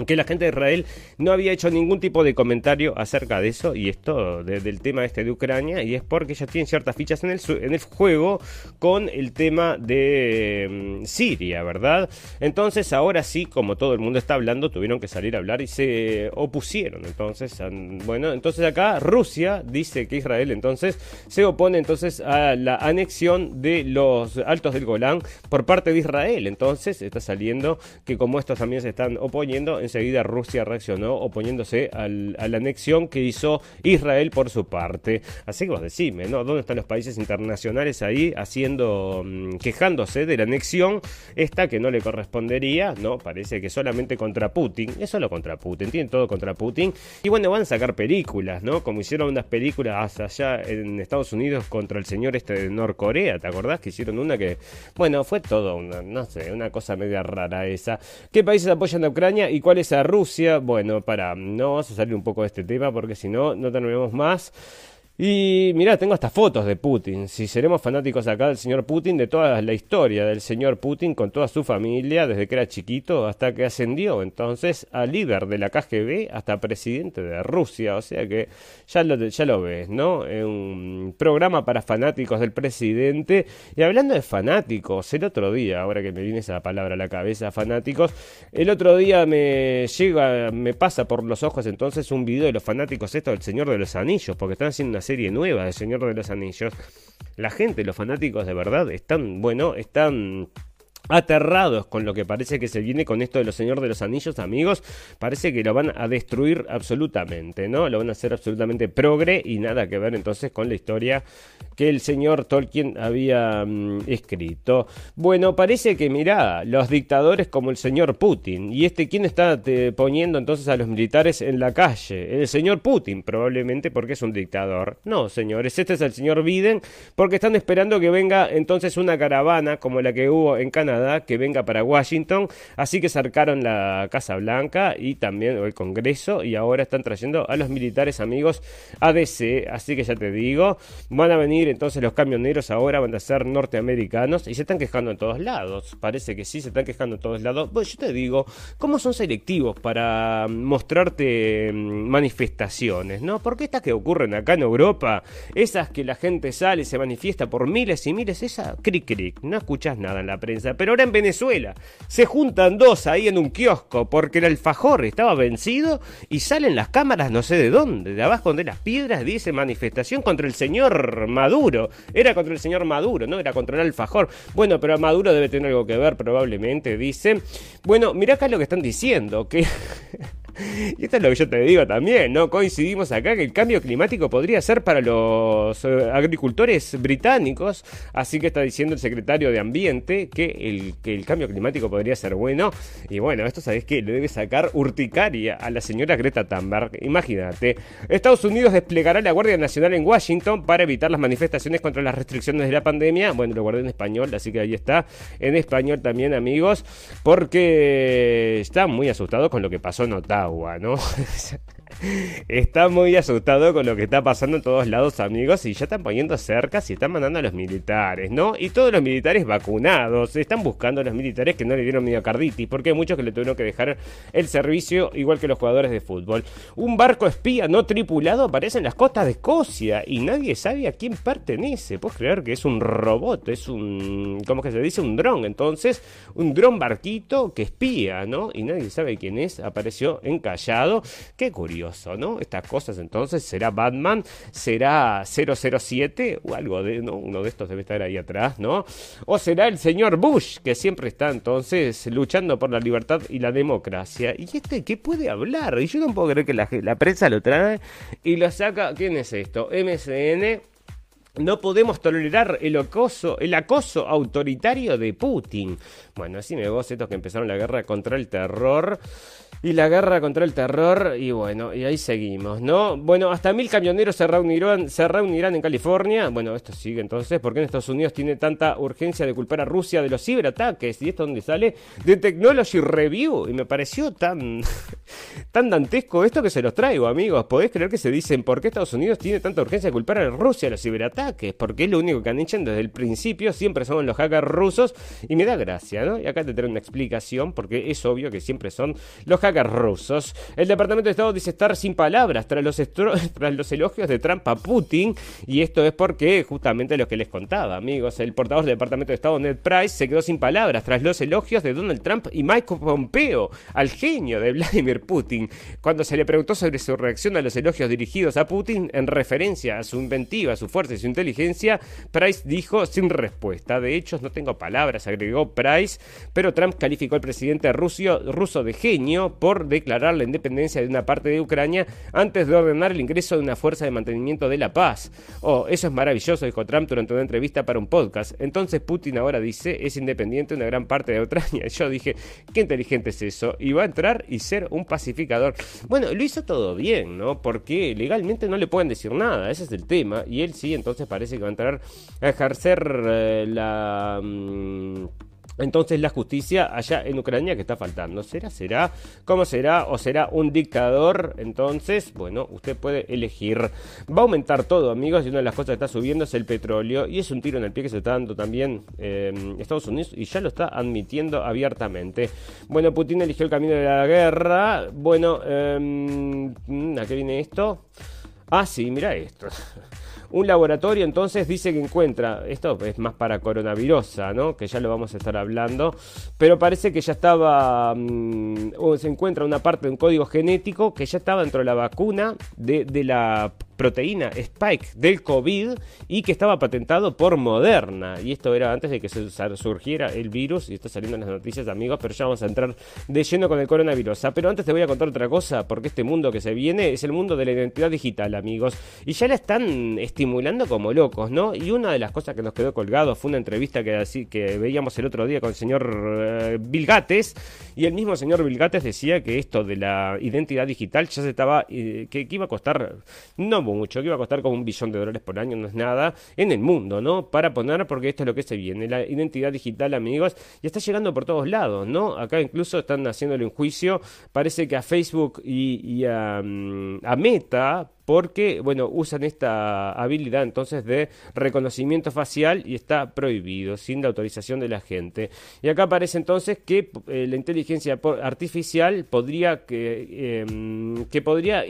que la gente de Israel no había hecho ningún tipo de comentario acerca de eso y esto del tema este de Ucrania y es porque ya tienen ciertas fichas en el, en el juego con el tema de mm, Siria, ¿verdad? Entonces ahora sí, como todo el mundo está hablando, tuvieron que salir a hablar y se opusieron. Entonces, bueno, entonces acá Rusia dice que Israel entonces se opone entonces a la anexión de los altos del Golán por parte de Israel. Entonces está saliendo que como estos también se están oponiendo, enseguida Rusia reaccionó oponiéndose a la anexión que hizo Israel por su parte. Así que vos decime, ¿no? ¿Dónde están los países internacionales ahí haciendo, mm, quejándose de la anexión esta que no le correspondería? No, parece que solamente contra Putin. Es solo contra Putin, tienen todo contra Putin. Y bueno, van a sacar películas, ¿no? Como hicieron unas películas allá en Estados Unidos contra el señor este de Norcorea, ¿te acordás? Que hicieron una que, bueno, fue todo una, no sé, una cosa media rara esa. ¿Qué países apoyan a Ucrania y cuál es a Rusia? Bueno, para, no vamos a salir un poco de este tema porque si no, no terminamos más. Y mira, tengo hasta fotos de Putin. Si seremos fanáticos acá del señor Putin, de toda la historia del señor Putin con toda su familia, desde que era chiquito hasta que ascendió entonces a líder de la KGB hasta presidente de Rusia. O sea que ya lo, ya lo ves, ¿no? Un programa para fanáticos del presidente. Y hablando de fanáticos, el otro día, ahora que me viene esa palabra a la cabeza, fanáticos, el otro día me llega, me pasa por los ojos entonces un video de los fanáticos esto del Señor de los Anillos, porque están haciendo una serie nueva de Señor de los Anillos, la gente, los fanáticos de verdad, están, bueno, están aterrados con lo que parece que se viene con esto de los Señor de los Anillos, amigos. Parece que lo van a destruir absolutamente, ¿no? Lo van a hacer absolutamente progre y nada que ver entonces con la historia que el señor Tolkien había mm, escrito. Bueno, parece que, mirá, los dictadores como el señor Putin. ¿Y este quién está poniendo entonces a los militares en la calle? El señor Putin, probablemente porque es un dictador. No, señores, este es el señor Biden porque están esperando que venga entonces una caravana como la que hubo en Canadá que venga para Washington. Así que cercaron la Casa Blanca y también el Congreso y ahora están trayendo a los militares amigos ADC. Así que ya te digo, van a venir entonces los camioneros ahora, van a ser norteamericanos y se están quejando en todos lados. Parece que sí, se están quejando en todos lados. Pues yo te digo, ¿cómo son selectivos para mostrarte mm, manifestaciones? ¿No? Porque estas que ocurren acá en Europa, esas que la gente sale y se manifiesta por miles y miles, esa cric cric, no escuchas nada en la prensa pero ahora en Venezuela se juntan dos ahí en un kiosco porque el alfajor estaba vencido y salen las cámaras no sé de dónde, de abajo de las piedras, dice manifestación contra el señor Maduro. Era contra el señor Maduro, no era contra el alfajor. Bueno, pero Maduro debe tener algo que ver probablemente, dice. Bueno, mira acá lo que están diciendo, que... <laughs> <laughs> Y esto es lo que yo te digo también, ¿no? Coincidimos acá que el cambio climático podría ser para los eh, agricultores británicos, así que está diciendo el secretario de Ambiente que el, que el cambio climático podría ser bueno. Y bueno, esto sabes que le debe sacar urticaria a la señora Greta Thunberg. Imagínate, Estados Unidos desplegará la Guardia Nacional en Washington para evitar las manifestaciones contra las restricciones de la pandemia. Bueno, lo guardé en español, así que ahí está, en español también, amigos, porque está muy asustado con lo que pasó en Ottawa. Agua, ¿no? <laughs> está muy asustado con lo que está pasando en todos lados, amigos, y ya están poniendo cercas y están mandando a los militares, ¿no? Y todos los militares vacunados, están buscando a los militares que no le dieron miocarditis, porque hay muchos que le tuvieron que dejar el servicio, igual que los jugadores de fútbol. Un barco espía no tripulado aparece en las costas de Escocia y nadie sabe a quién pertenece. Puedes creer que es un robot, es un, ¿cómo que se dice? Un dron. Entonces, un dron barquito que espía, ¿no? Y nadie sabe quién es, apareció encallado. Qué curioso. ¿No? Estas cosas entonces, ¿será Batman? ¿Será 007? O algo de, ¿no? Uno de estos debe estar ahí atrás, ¿no? O será el señor Bush, que siempre está entonces luchando por la libertad y la democracia. ¿Y este qué puede hablar? Y yo no puedo creer que la, la prensa lo trae y lo saca. ¿Quién es esto? MSN. No podemos tolerar el acoso, el acoso autoritario de Putin. Bueno, así me vos estos que empezaron la guerra contra el terror y la guerra contra el terror y bueno, y ahí seguimos, ¿no? Bueno, hasta mil camioneros se reunirán, se reunirán en California. Bueno, esto sigue entonces, ¿por qué en Estados Unidos tiene tanta urgencia de culpar a Rusia de los ciberataques? Y esto donde sale de Technology Review y me pareció tan <laughs> tan dantesco esto que se los traigo, amigos. Podés creer que se dicen por qué Estados Unidos tiene tanta urgencia de culpar a Rusia de los ciberataques, porque es lo único que han hecho desde el principio, siempre son los hackers rusos y me da gracia, ¿no? Y acá te traigo una explicación porque es obvio que siempre son los hackers rusos. El Departamento de Estado dice estar sin palabras tras los, <laughs> tras los elogios de Trump a Putin. Y esto es porque, justamente lo que les contaba, amigos, el portavoz del Departamento de Estado, Ned Price, se quedó sin palabras tras los elogios de Donald Trump y Mike Pompeo al genio de Vladimir Putin. Cuando se le preguntó sobre su reacción a los elogios dirigidos a Putin en referencia a su inventiva, su fuerza y su inteligencia, Price dijo sin respuesta. De hecho, no tengo palabras, agregó Price, pero Trump calificó al presidente ruso, de genio por declarar la independencia de una parte de Ucrania antes de ordenar el ingreso de una fuerza de mantenimiento de la paz. Oh, eso es maravilloso, dijo Trump durante una entrevista para un podcast. Entonces Putin ahora dice es independiente de una gran parte de Ucrania. <laughs> Yo dije, qué inteligente es eso. Y va a entrar y ser un pacificador. Bueno, lo hizo todo bien, ¿no? Porque legalmente no le pueden decir nada, ese es el tema. Y él sí, entonces parece que va a entrar a ejercer eh, la... Mm, entonces la justicia allá en Ucrania que está faltando. ¿Será? ¿Será? ¿Cómo será? ¿O será un dictador? Entonces, bueno, usted puede elegir. Va a aumentar todo, amigos, y una de las cosas que está subiendo es el petróleo. Y es un tiro en el pie que se está dando también eh, Estados Unidos y ya lo está admitiendo abiertamente. Bueno, Putin eligió el camino de la guerra. Bueno, eh, ¿a qué viene esto? Ah, sí, mira esto. Un laboratorio entonces dice que encuentra, esto es más para coronavirus, ¿no? Que ya lo vamos a estar hablando, pero parece que ya estaba, mm, o se encuentra una parte de un código genético que ya estaba dentro de la vacuna de la proteína Spike del COVID y que estaba patentado por Moderna. Y esto era antes de que surgiera el virus y está saliendo en las noticias, amigos, pero ya vamos a entrar de lleno con el coronavirus. Ah, pero antes te voy a contar otra cosa, porque este mundo que se viene es el mundo de la identidad digital, amigos. Y ya la están estimulando como locos, ¿no? Y una de las cosas que nos quedó colgado fue una entrevista que, así, que veíamos el otro día con el señor eh, Bill Gates. Y el mismo señor Bill Gates decía que esto de la identidad digital ya se estaba, eh, que, que iba a costar, no mucho, que iba a costar como un billón de dólares por año, no es nada, en el mundo, ¿no? Para poner, porque esto es lo que se viene, la identidad digital, amigos, y está llegando por todos lados, ¿no? Acá incluso están haciéndole un juicio, parece que a Facebook y, a, mm, a Meta, porque, bueno, usan esta habilidad entonces de reconocimiento facial y está prohibido, sin la autorización de la gente. Y acá aparece entonces que eh, la inteligencia artificial podría que, em, que podría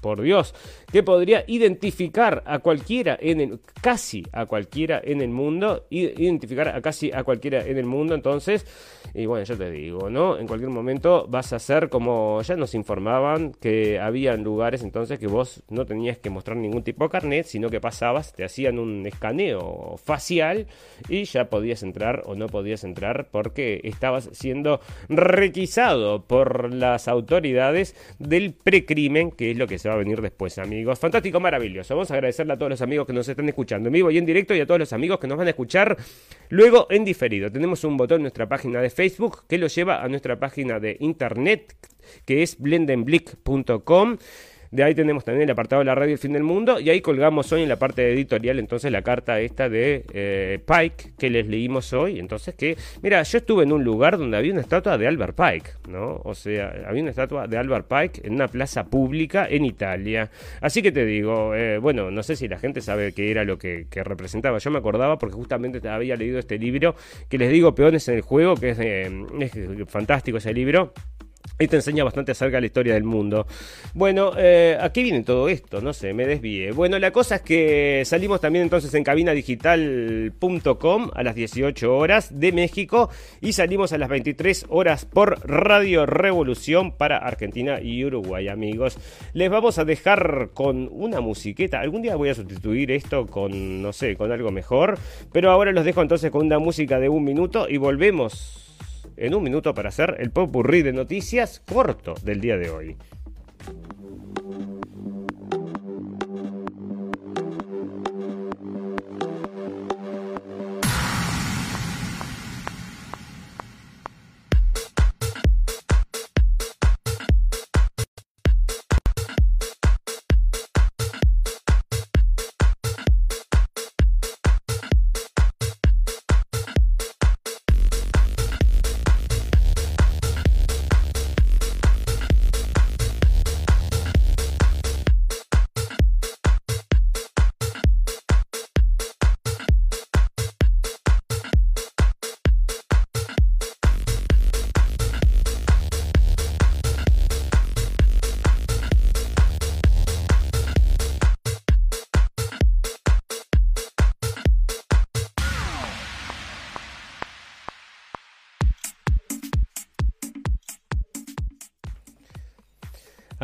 por Dios, que podría identificar a cualquiera en el, casi a cualquiera en el mundo, identificar a casi a cualquiera en el mundo, entonces, y bueno, yo te digo, ¿no? En cualquier momento vas a ser como, ya nos informaban que había lugares entonces que vos no tenías que mostrar ningún tipo de carnet, sino que pasabas, te hacían un escaneo facial y ya podías entrar o no podías entrar porque estabas siendo requisado por las autoridades del precrimen, que es lo que se va a venir después. Fantástico, maravilloso. Vamos a agradecerle a todos los amigos que nos están escuchando en vivo y en directo y a todos los amigos que nos van a escuchar luego en diferido. Tenemos un botón en nuestra página de Facebook que lo lleva a nuestra página de internet que es blendenblick.com de ahí tenemos también el apartado de la radio El Fin del Mundo. Y ahí colgamos hoy en la parte editorial entonces la carta esta de eh, Pike que les leímos hoy. Entonces que, mira, yo estuve en un lugar donde había una estatua de Albert Pike, ¿no? O sea, había una estatua de Albert Pike en una plaza pública en Italia. Así que te digo, eh, bueno, no sé si la gente sabe qué era lo que, representaba. Yo me acordaba porque justamente había leído este libro que les digo, Peones en el Juego, que es, es fantástico ese libro. Y te enseña bastante acerca de la historia del mundo. Bueno, eh, aquí viene todo esto, no sé, me desvíe. Bueno, la cosa es que salimos también entonces en cabinadigital.com a las 18 horas de México y salimos a las 23 horas por Radio Revolución para Argentina y Uruguay, amigos. Les vamos a dejar con una musiqueta. Algún día voy a sustituir esto con, no sé, con algo mejor. Pero ahora los dejo entonces con una música de un minuto y volvemos en un minuto para hacer el popurrí de noticias corto del día de hoy.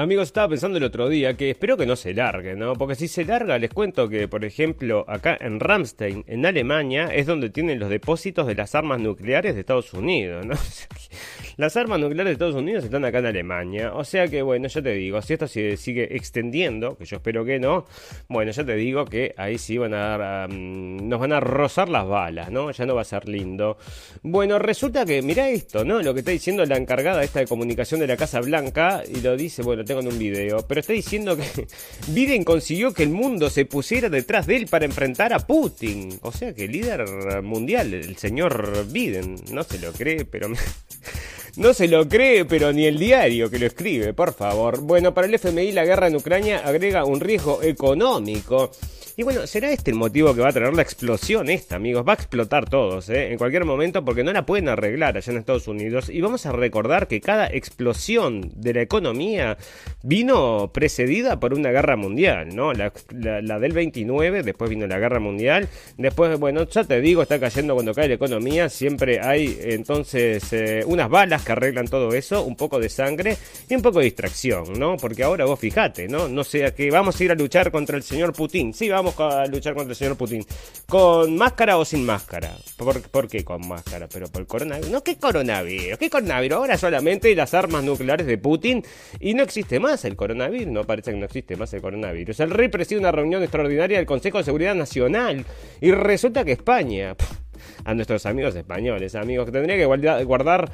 Amigos, estaba pensando el otro día que espero que no se largue, ¿no? Porque si se larga, les cuento que, por ejemplo, acá en Ramstein, en Alemania, es donde tienen los depósitos de las armas nucleares de Estados Unidos, ¿no? <laughs> Las armas nucleares de Estados Unidos están acá en Alemania. O sea que, bueno, yo te digo, si esto se sigue extendiendo, que yo espero que no, bueno, yo te digo que ahí sí van a dar, nos van a rozar las balas, ¿no? Ya no va a ser lindo. Bueno, resulta que, mira esto, ¿no? Lo que está diciendo la encargada esta de comunicación de la Casa Blanca, y lo dice, bueno, tengo en un video, pero está diciendo que <laughs> Biden consiguió que el mundo se pusiera detrás de él para enfrentar a Putin. O sea que el líder mundial, el señor Biden, no se lo cree, pero... <laughs> No se lo cree, pero ni el diario que lo escribe, por favor. Bueno, para el FMI la guerra en Ucrania agrega un riesgo económico. Y bueno, ¿será este el motivo que va a traer la explosión esta, amigos? Va a explotar todos, ¿eh? En cualquier momento porque no la pueden arreglar allá en Estados Unidos. Y vamos a recordar que cada explosión de la economía vino precedida por una guerra mundial, ¿no? La, del 29, después vino la guerra mundial. Después, bueno, ya te digo, está cayendo cuando cae la economía. Siempre hay entonces eh, unas balas que arreglan todo eso, un poco de sangre y un poco de distracción, ¿no? Porque ahora vos fijate, ¿no? No sea que vamos a ir a luchar contra el señor Putin. Sí, vamos vamos a luchar contra el señor Putin? ¿Con máscara o sin máscara? ¿Por, qué con máscara? Pero por el coronavirus. No, ¿qué coronavirus? ¿Qué coronavirus? Ahora solamente las armas nucleares de Putin y no existe más el coronavirus. No parece que no existe más el coronavirus. El rey preside una reunión extraordinaria del Consejo de Seguridad Nacional y resulta que España, a nuestros amigos españoles, amigos, que tendría que guardar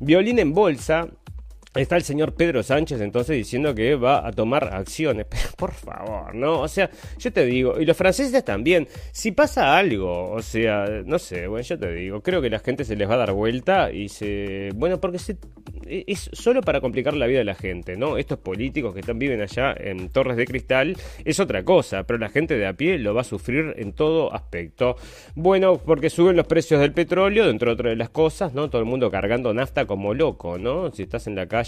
violín en bolsa Está el señor Pedro Sánchez entonces diciendo que va a tomar acciones. <laughs> Pero por favor, ¿no? O sea, yo te digo, y los franceses también, si pasa algo, o sea, no sé, bueno, yo te digo, creo que la gente se les va a dar vuelta y se... Bueno, porque se, es solo para complicar la vida de la gente, ¿no? Estos políticos que están, viven allá en Torres de Cristal es otra cosa, pero la gente de a pie lo va a sufrir en todo aspecto. Bueno, porque suben los precios del petróleo, dentro de otras de las cosas, ¿no? Todo el mundo cargando nafta como loco, ¿no? Si estás en la calle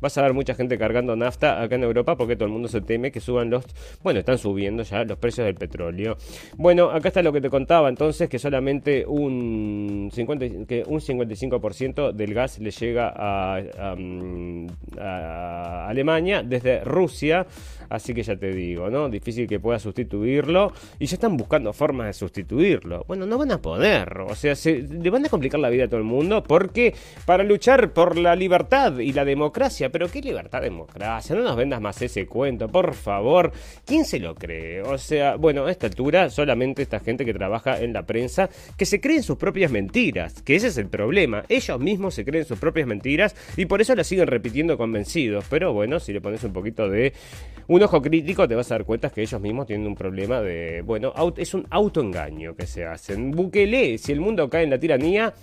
vas a ver mucha gente cargando nafta acá en Europa porque todo el mundo se teme que suban los, bueno, están subiendo ya los precios del petróleo. Bueno, acá está lo que te contaba entonces, que solamente un, 50, que un 55% del gas le llega a, mm, a Alemania desde Rusia, así que ya te digo, ¿no? Difícil que pueda sustituirlo y ya están buscando formas de sustituirlo. Bueno, no van a poder, o sea, se, le van a complicar la vida a todo el mundo porque para luchar por la libertad y la democracia, pero ¿qué libertad, democracia? No nos vendas más ese cuento, por favor. ¿Quién se lo cree? O sea, bueno, a esta altura solamente esta gente que trabaja en la prensa que se creen sus propias mentiras, que ese es el problema. Ellos mismos se creen sus propias mentiras y por eso las siguen repitiendo convencidos. Pero bueno, si le pones un poquito de ojo crítico te vas a dar cuenta que ellos mismos tienen un problema de, bueno, es un autoengaño que se hacen. Bukele, si el mundo cae en la tiranía,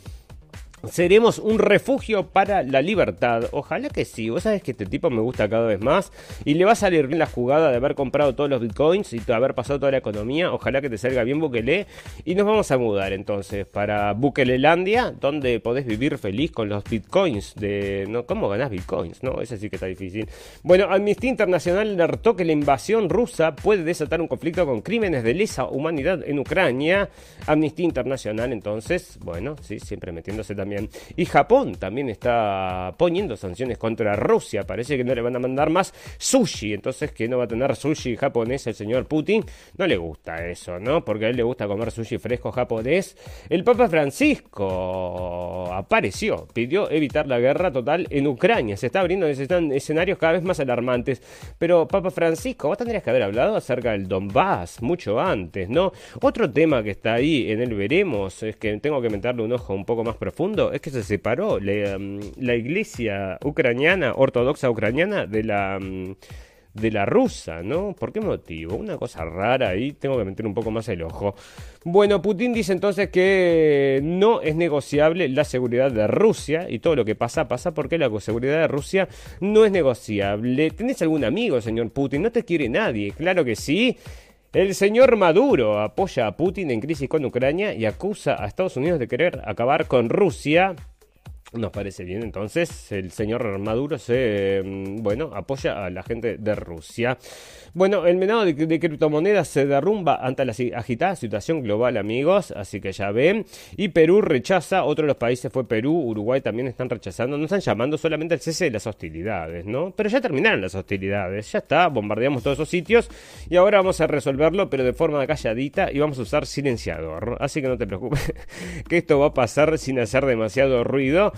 Seremos un refugio para la libertad. Ojalá que sí. Vos sabés que este tipo me gusta cada vez más. Y le va a salir bien la jugada de haber comprado todos los bitcoins y de haber pasado toda la economía. Ojalá que te salga bien Bukele. Y nos vamos a mudar entonces para Bukelelandia, donde podés vivir feliz con los bitcoins. De. ¿Cómo ganás bitcoins? No, ese sí que está difícil. Bueno, Amnistía Internacional alertó que la invasión rusa puede desatar un conflicto con crímenes de lesa humanidad en Ucrania. Amnistía Internacional, entonces, bueno, sí, siempre metiéndose también y Japón también está poniendo sanciones contra Rusia. Parece que no le van a mandar más sushi. Entonces, que no va a tener sushi japonés el señor Putin. No le gusta eso, ¿no? Porque a él le gusta comer sushi fresco japonés. El Papa Francisco apareció. Pidió evitar la guerra total en Ucrania. Se está abriendo escenarios cada vez más alarmantes. Pero, Papa Francisco, vos tendrías que haber hablado acerca del Donbass mucho antes, ¿no? Otro tema que está ahí en el veremos es que tengo que meterle un ojo un poco más profundo es que se separó la, mm, la iglesia ucraniana, ortodoxa ucraniana, de la mm, de la rusa, ¿no? ¿Por qué motivo? Una cosa rara ahí, tengo que meter un poco más el ojo. Bueno, Putin dice entonces que no es negociable la seguridad de Rusia y todo lo que pasa pasa porque la seguridad de Rusia no es negociable. ¿Tenés algún amigo, señor Putin? No te quiere nadie, claro que sí. El señor Maduro apoya a Putin en crisis con Ucrania y acusa a Estados Unidos de querer acabar con Rusia. Nos parece bien, entonces el señor Maduro se, mm, bueno, apoya a la gente de Rusia. Bueno, el menado de, criptomonedas se derrumba ante la agitada situación global, amigos, así que ya ven. Y Perú rechaza, otro de los países fue Perú, Uruguay también están rechazando, no están llamando solamente al cese de las hostilidades, ¿no? Pero ya terminaron las hostilidades, ya está, bombardeamos todos esos sitios y ahora vamos a resolverlo, pero de forma calladita y vamos a usar silenciador. Así que no te preocupes, <laughs> que esto va a pasar sin hacer demasiado ruido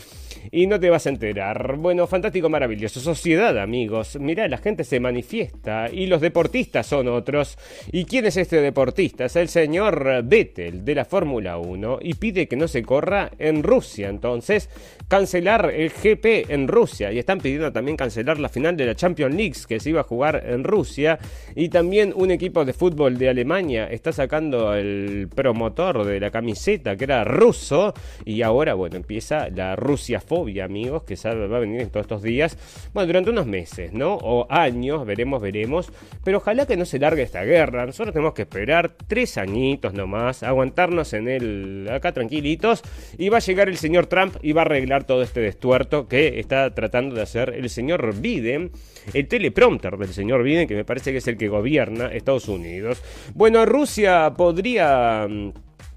y no te vas a enterar. Bueno, fantástico, maravilloso. Sociedad, amigos. Mirá, la gente se manifiesta y los deportistas son otros. ¿Y quién es este deportista? Es el señor Vettel de la Fórmula 1 y pide que no se corra en Rusia. Entonces, cancelar el GP en Rusia y están pidiendo también cancelar la final de la Champions League que se iba a jugar en Rusia. Y también un equipo de fútbol de Alemania está sacando el promotor de la camiseta que era ruso y ahora, bueno, empieza la Rusiafobia, amigos, que va a venir en todos estos días. Bueno, durante unos meses, ¿no? O años, veremos, veremos. Pero ojalá que no se largue esta guerra. Nosotros tenemos que esperar tres añitos nomás, aguantarnos en el acá tranquilitos. Y va a llegar el señor Trump y va a arreglar todo este destuerto que está tratando de hacer el señor Biden. El teleprompter del señor Biden, que me parece que es el que gobierna Estados Unidos. Bueno, Rusia podría mm,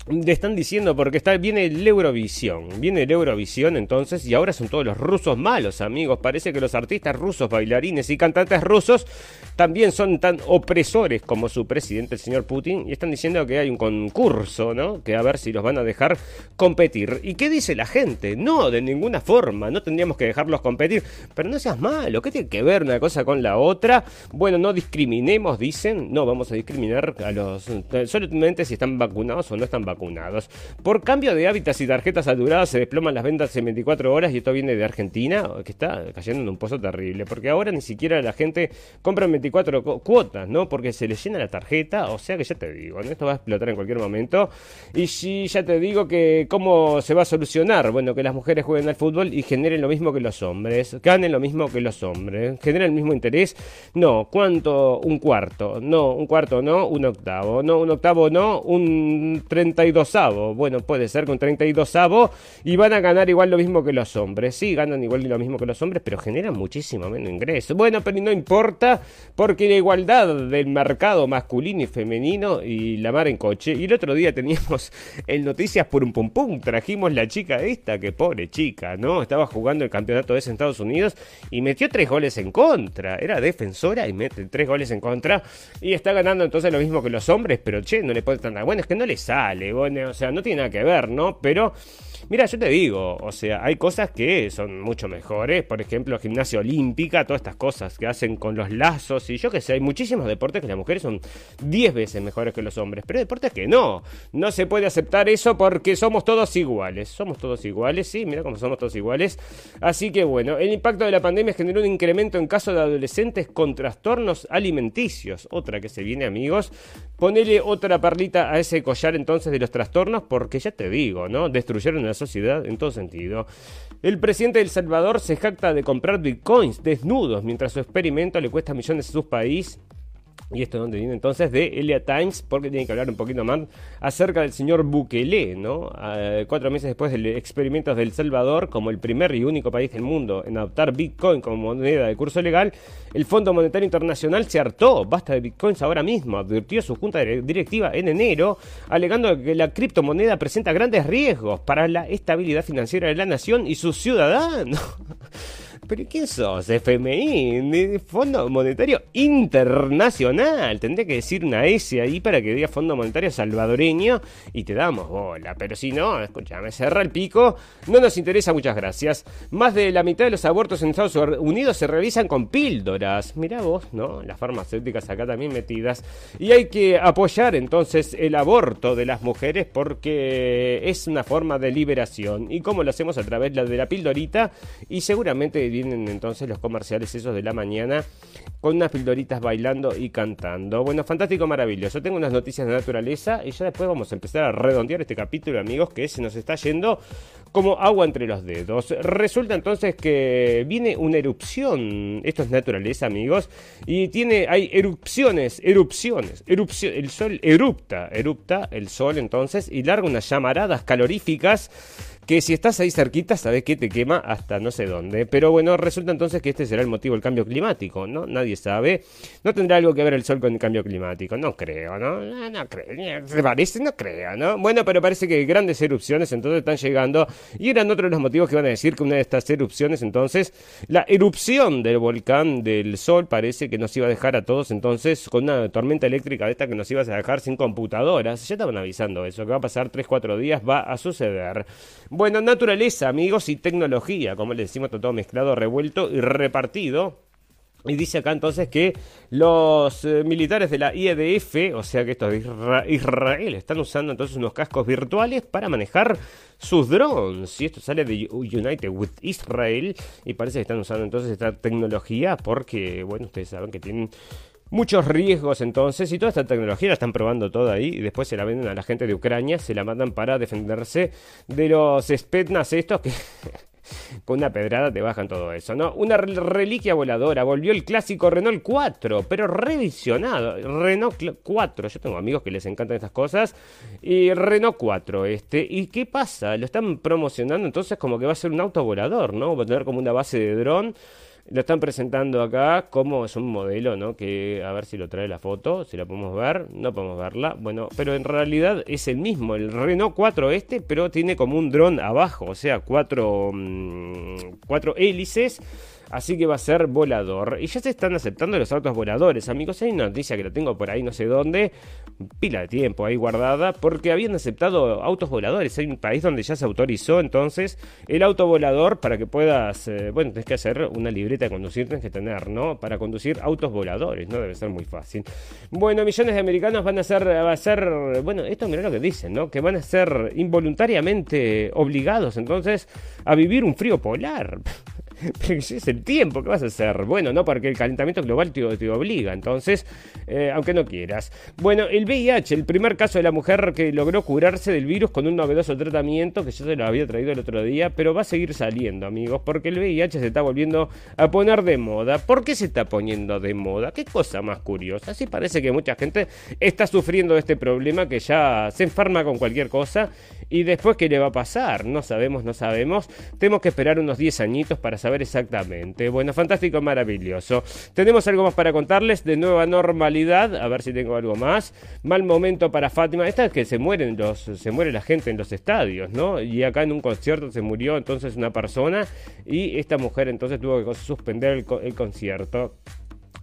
le están diciendo porque viene el Eurovisión, viene el Eurovisión entonces y ahora son todos los rusos malos, amigos. Parece que los artistas rusos, bailarines y cantantes rusos también son tan opresores como su presidente, el señor Putin, y están diciendo que hay un concurso, ¿no? Que a ver si los van a dejar competir. ¿Y qué dice la gente? No, de ninguna forma, no tendríamos que dejarlos competir. Pero no seas malo, ¿qué tiene que ver una cosa con la otra? Bueno, no discriminemos, dicen, no vamos a discriminar a los solamente si están vacunados o no están vacunados. Por cambio de hábitats y tarjetas saturadas se desploman las ventas en 24 horas y esto viene de Argentina, que está cayendo en un pozo terrible, porque ahora ni siquiera la gente compra 24 cuotas, ¿no? Porque se le llena la tarjeta, o sea que ya te digo, esto va a explotar en cualquier momento. Y si ya te digo que cómo se va a solucionar, bueno, que las mujeres jueguen al fútbol y generen lo mismo que los hombres, ganen lo mismo que los hombres, generen el mismo interés, no, ¿cuánto? Un cuarto, no, un cuarto no, un octavo, no, un octavo no, un 30 32 avo. Bueno, puede ser con 32 avo y van a ganar igual lo mismo que los hombres. Sí, ganan igual lo mismo que los hombres, pero generan muchísimo menos ingresos. Bueno, pero no importa porque la igualdad del mercado masculino y femenino y la mar en coche. Y el otro día teníamos <laughs> en Noticias por un pum pum, trajimos la chica esta, que pobre chica, ¿no? Estaba jugando el campeonato en Estados Unidos y metió tres goles en contra. Era defensora y mete tres goles en contra y está ganando entonces lo mismo que los hombres, pero che, no le puede estar nada. Bueno, es que no le sale, o sea, no tiene nada que ver, ¿no? Pero Mira, yo te digo, o sea, hay cosas que son mucho mejores, por ejemplo, gimnasia olímpica, todas estas cosas que hacen con los lazos y yo que sé, hay muchísimos deportes que las mujeres son 10 veces mejores que los hombres, pero deportes que no, no se puede aceptar eso porque somos todos iguales, somos todos iguales, sí, mira cómo somos todos iguales, así que bueno, el impacto de la pandemia generó un incremento en casos de adolescentes con trastornos alimenticios, otra que se viene amigos, ponele otra perlita a ese collar entonces de los trastornos porque ya te digo, ¿no? Destruyeron la sociedad en todo sentido. El presidente de El Salvador se jacta de comprar bitcoins desnudos mientras su experimento le cuesta millones a su país y esto es donde viene entonces de Elia Times, porque tiene que hablar un poquito más acerca del señor Bukele, ¿no? cuatro meses después del de El Salvador, como el primer y único país del mundo en adoptar Bitcoin como moneda de curso legal, el Fondo Monetario Internacional se hartó, basta de Bitcoins ahora mismo, advirtió su junta directiva en enero, alegando que la criptomoneda presenta grandes riesgos para la estabilidad financiera de la nación y sus ciudadanos. <laughs> ¿Pero quién sos? FMI, Fondo Monetario Internacional. Tendría que decir una S ahí para que diga Fondo Monetario Salvadoreño y te damos bola. Pero si no, escúchame, cerra el pico. No nos interesa, muchas gracias. Más de la mitad de los abortos en Estados Unidos se realizan con píldoras. Mirá vos, ¿no? Las farmacéuticas acá también metidas. Y hay que apoyar entonces el aborto de las mujeres porque es una forma de liberación. ¿Y cómo lo hacemos? A través de la píldorita y seguramente vienen entonces los comerciales esos de la mañana con unas pildoritas bailando y cantando. Bueno, fantástico, maravilloso. Tengo unas noticias de naturaleza y ya después vamos a empezar a redondear este capítulo, amigos, que se nos está yendo como agua entre los dedos. Resulta entonces que viene una erupción. Esto es naturaleza, amigos. Y tiene, hay erupciones, erupciones, erupción. El sol erupta, erupta el sol entonces y larga unas llamaradas caloríficas que si estás ahí cerquita, sabes que te quema hasta no sé dónde. Pero bueno, resulta entonces que este será el motivo del cambio climático, ¿no? Nadie sabe. No tendrá algo que ver el sol con el cambio climático, no creo, ¿no? No, creo, se parece, no creo, ¿no? Bueno, pero parece que grandes erupciones entonces están llegando y eran otros de los motivos que van a decir que una de estas erupciones, entonces, la erupción del volcán del sol parece que nos iba a dejar a todos entonces con una tormenta eléctrica de esta que nos iba a dejar sin computadoras. Ya estaban avisando eso, que va a pasar 3-4 días, va a suceder. Bueno, naturaleza, amigos, y tecnología, como le decimos, todo mezclado, revuelto y repartido. Y dice acá entonces que los eh, militares de la IEDF, o sea que estos de Israel, están usando entonces unos cascos virtuales para manejar sus drones. Y esto sale de United with Israel. Y parece que están usando entonces esta tecnología porque, bueno, ustedes saben que tienen muchos riesgos entonces y toda esta tecnología la están probando toda ahí y después se la venden a la gente de Ucrania, se la mandan para defenderse de los Spetnas estos que <laughs> con una pedrada te bajan todo eso, ¿no? Una reliquia voladora, volvió el clásico Renault 4, pero revisionado, Renault 4, yo tengo amigos que les encantan estas cosas, y Renault 4, este, ¿y qué pasa? Lo están promocionando entonces como que va a ser un auto volador, ¿no? Va a tener como una base de dron lo están presentando acá como es un modelo, ¿no? Que a ver si lo trae la foto, si la podemos ver, no podemos verla. Bueno, pero en realidad es el mismo, el Renault 4 este, pero tiene como un dron abajo, o sea, cuatro, mm, cuatro hélices así que va a ser volador. Y ya se están aceptando los autos voladores, amigos. Hay una noticia que la tengo por ahí, no sé dónde, pila de tiempo ahí guardada, porque habían aceptado autos voladores. Hay un país donde ya se autorizó entonces el auto volador para que puedas, eh, bueno, tienes que hacer una libreta de conducir, tienes que tener, ¿no? Para conducir autos voladores, no debe ser muy fácil. Bueno, millones de americanos van a ser, va a ser, bueno, esto mira lo que dicen, ¿no? Que van a ser involuntariamente obligados entonces a vivir un frío polar. <laughs> Es el tiempo, ¿qué vas a hacer? Bueno, no, porque el calentamiento global te, te obliga, entonces, eh, aunque no quieras. Bueno, el VIH, el primer caso de la mujer que logró curarse del virus con un novedoso tratamiento que yo se lo había traído el otro día, pero va a seguir saliendo, amigos, porque el VIH se está volviendo a poner de moda. ¿Por qué se está poniendo de moda? Qué cosa más curiosa. Sí parece que mucha gente está sufriendo de este problema que ya se enferma con cualquier cosa y después qué le va a pasar. No sabemos, no sabemos. Tenemos que esperar unos 10 añitos para saber exactamente. Bueno, fantástico, maravilloso. Tenemos algo más para contarles de nueva normalidad. A ver si tengo algo más. Mal momento para Fátima. Esta es que se mueren los, se muere la gente en los estadios, ¿no? Y acá en un concierto se murió entonces una persona y esta mujer entonces tuvo que suspender el, el concierto.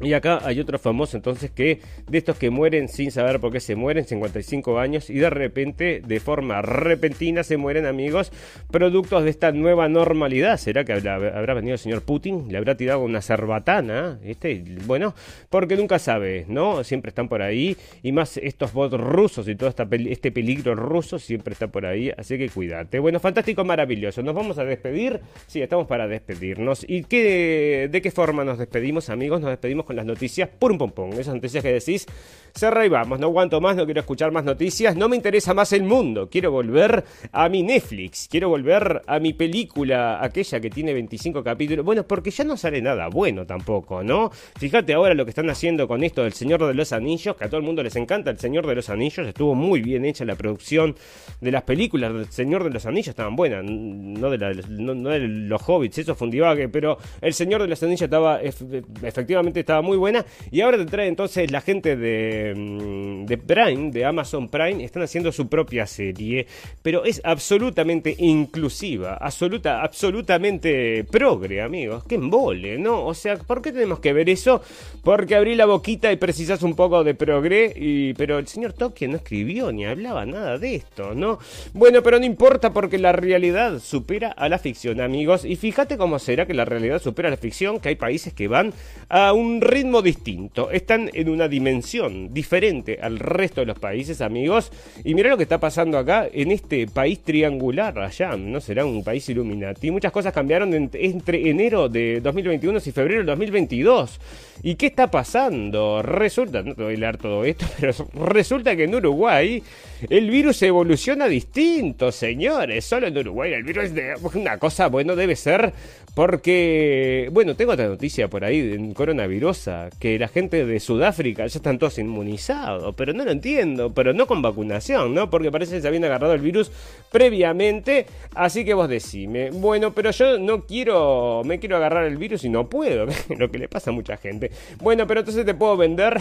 Y acá hay otro famoso entonces que de estos que mueren sin saber por qué se mueren, 55 años, y de repente, de forma repentina, se mueren amigos, productos de esta nueva normalidad. ¿Será que habrá, venido el señor Putin? ¿Le habrá tirado una cerbatana? Este, bueno, porque nunca sabe, ¿no? Siempre están por ahí, y más estos bots rusos y todo este peligro ruso siempre está por ahí, así que cuídate. Bueno, fantástico, maravilloso. ¿Nos vamos a despedir? Sí, estamos para despedirnos. ¿Y qué, de qué forma nos despedimos, amigos? Nos despedimos con las noticias por un pompón. Esas noticias que decís, cerra y vamos, no aguanto más, no quiero escuchar más noticias, no me interesa más el mundo. Quiero volver a mi Netflix, quiero volver a mi película, aquella que tiene 25 capítulos. Bueno, porque ya no sale nada bueno tampoco, ¿no? Fíjate ahora lo que están haciendo con esto del Señor de los Anillos, que a todo el mundo les encanta el Señor de los Anillos, estuvo muy bien hecha la producción de las películas del Señor de los Anillos, estaban buenas, no de, de los hobbits, eso fue un pero el Señor de los Anillos estaba, efectivamente estaba muy buena. Y ahora te trae entonces la gente de, mm, de Prime, de Amazon Prime, están haciendo su propia serie, pero es absolutamente inclusiva, absoluta, absolutamente progre, amigos. Que embole, ¿no? O sea, ¿por qué tenemos que ver eso? Porque abrí la boquita y precisas un poco de progre, y, pero el señor Tolkien no escribió ni hablaba nada de esto, ¿no? Bueno, pero no importa porque la realidad supera a la ficción, amigos. Y fíjate cómo será que la realidad supera a la ficción, que hay países que van a un ritmo distinto, están en una dimensión diferente al resto de los países, amigos. Y mira lo que está pasando acá en este país triangular allá, ¿no? Será un país Illuminati. Muchas cosas cambiaron entre enero de 2021 y febrero de 2022. ¿Y qué está pasando? Resulta, no te voy a leer todo esto, <laughs> pero resulta que en Uruguay el virus evoluciona distinto, señores. Solo en Uruguay el virus es de una cosa, bueno, debe ser porque, bueno, tengo otra noticia por ahí en coronavirus, que la gente de Sudáfrica ya están todos inmunizados, pero no lo entiendo, pero no con vacunación, ¿no? Porque parece que se habían agarrado el virus previamente, así que vos decime, bueno, pero yo no quiero, me quiero agarrar el virus y no puedo, <laughs> lo que le pasa a mucha gente. Bueno, pero entonces te puedo vender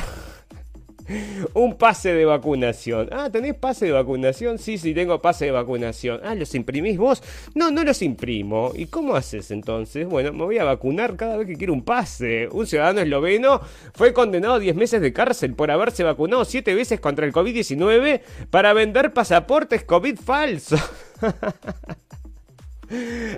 un pase de vacunación. Ah, ¿tenés pase de vacunación? Sí, sí, tengo pase de vacunación. Ah, ¿los imprimís vos? No, no los imprimo. ¿Y cómo haces entonces? Bueno, me voy a vacunar cada vez que quiero un pase. Un ciudadano esloveno fue condenado a 10 meses de cárcel por haberse vacunado 7 veces contra el COVID-19 para vender pasaportes COVID falsos. <laughs>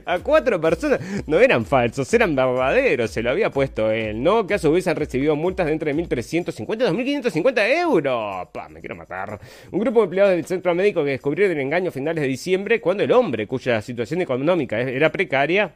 a cuatro personas. No eran falsos, eran verdaderos. Se lo había puesto él, ¿no? Que a su vez han recibido multas de entre 1.350 y 2.550 euros. Pa, me quiero matar. Un grupo de empleados del centro médico que descubrieron el engaño a finales de diciembre cuando el hombre, cuya situación económica era precaria,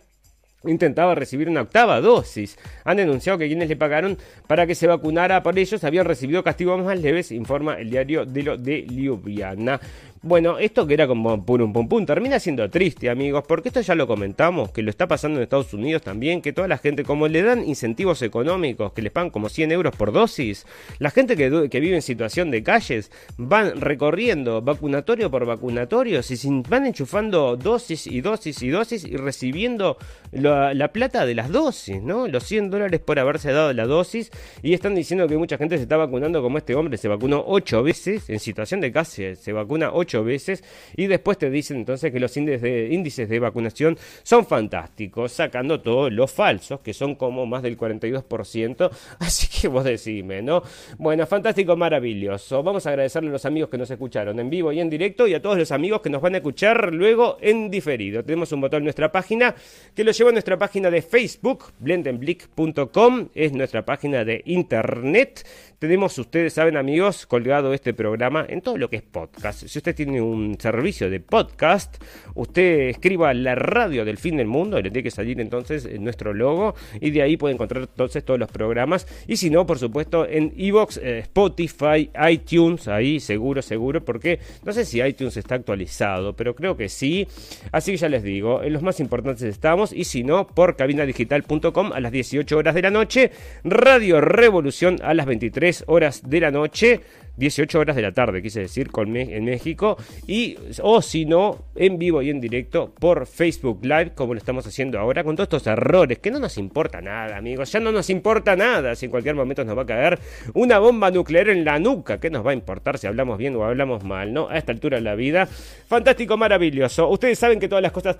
intentaba recibir una octava dosis. Han denunciado que quienes le pagaron para que se vacunara por ellos habían recibido castigos más leves, informa el diario de lo de Ljubljana. Bueno, esto que era como pum pum pum termina siendo triste, amigos, porque esto ya lo comentamos, que lo está pasando en Estados Unidos también, que toda la gente, como le dan incentivos económicos, que les pagan como 100 euros por dosis, la gente que, que vive en situación de calles van recorriendo vacunatorio por vacunatorio, y van enchufando dosis y dosis y dosis y recibiendo la, la plata de las dosis, ¿no? Los 100 dólares por haberse dado la dosis, y están diciendo que mucha gente se está vacunando como este hombre, se vacunó 8 veces en situación de calle, se vacuna 8 veces y después te dicen entonces que los índices de, índices de vacunación son fantásticos, sacando todos los falsos, que son como más del 42%, <laughs> así que vos decime, ¿no? Bueno, fantástico, maravilloso. Vamos a agradecerle a los amigos que nos escucharon en vivo y en directo y a todos los amigos que nos van a escuchar luego en diferido. Tenemos un botón en nuestra página que lo lleva a nuestra página de Facebook, blendenblick.com, es nuestra página de internet. Tenemos, ustedes saben amigos, colgado este programa en todo lo que es podcast. Si usted tiene tiene un servicio de podcast, usted escriba la radio del fin del mundo, y le tiene que salir entonces nuestro logo, y de ahí puede encontrar entonces todos los programas. Y si no, por supuesto, en Evox, eh, Spotify, iTunes, ahí seguro, seguro, porque no sé si iTunes está actualizado, pero creo que sí. Así que ya les digo, en los más importantes estamos, y si no, por cabinadigital.com a las 18 horas de la noche, Radio Revolución a las 23 horas de la noche. 18 horas de la tarde, quise decir, con en México. Y, o si no, en vivo y en directo por Facebook Live, como lo estamos haciendo ahora, con todos estos errores, que no nos importa nada, amigos. Ya no nos importa nada si en cualquier momento nos va a caer una bomba nuclear en la nuca. ¿Qué nos va a importar si hablamos bien o hablamos mal, no? A esta altura de la vida. Fantástico, maravilloso. Ustedes saben que todas las cosas.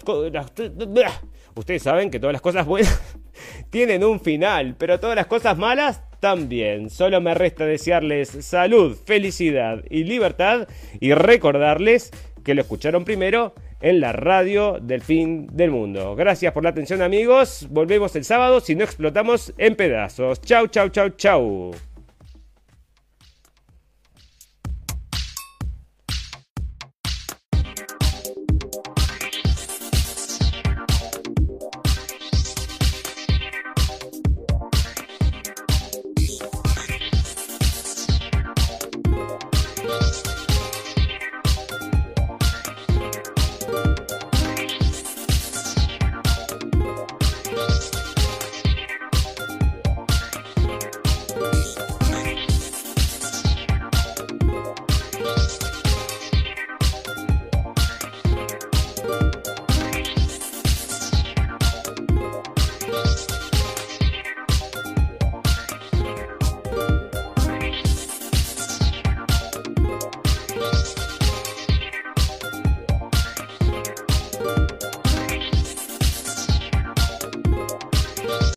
Ustedes saben que todas las cosas buenas tienen un final, pero todas las cosas malas también. Solo me resta desearles salud, felicidad y libertad y recordarles que lo escucharon primero en la radio del fin del mundo. Gracias por la atención amigos. Volvemos el sábado si no explotamos en pedazos. Chau, chau, chau, chau.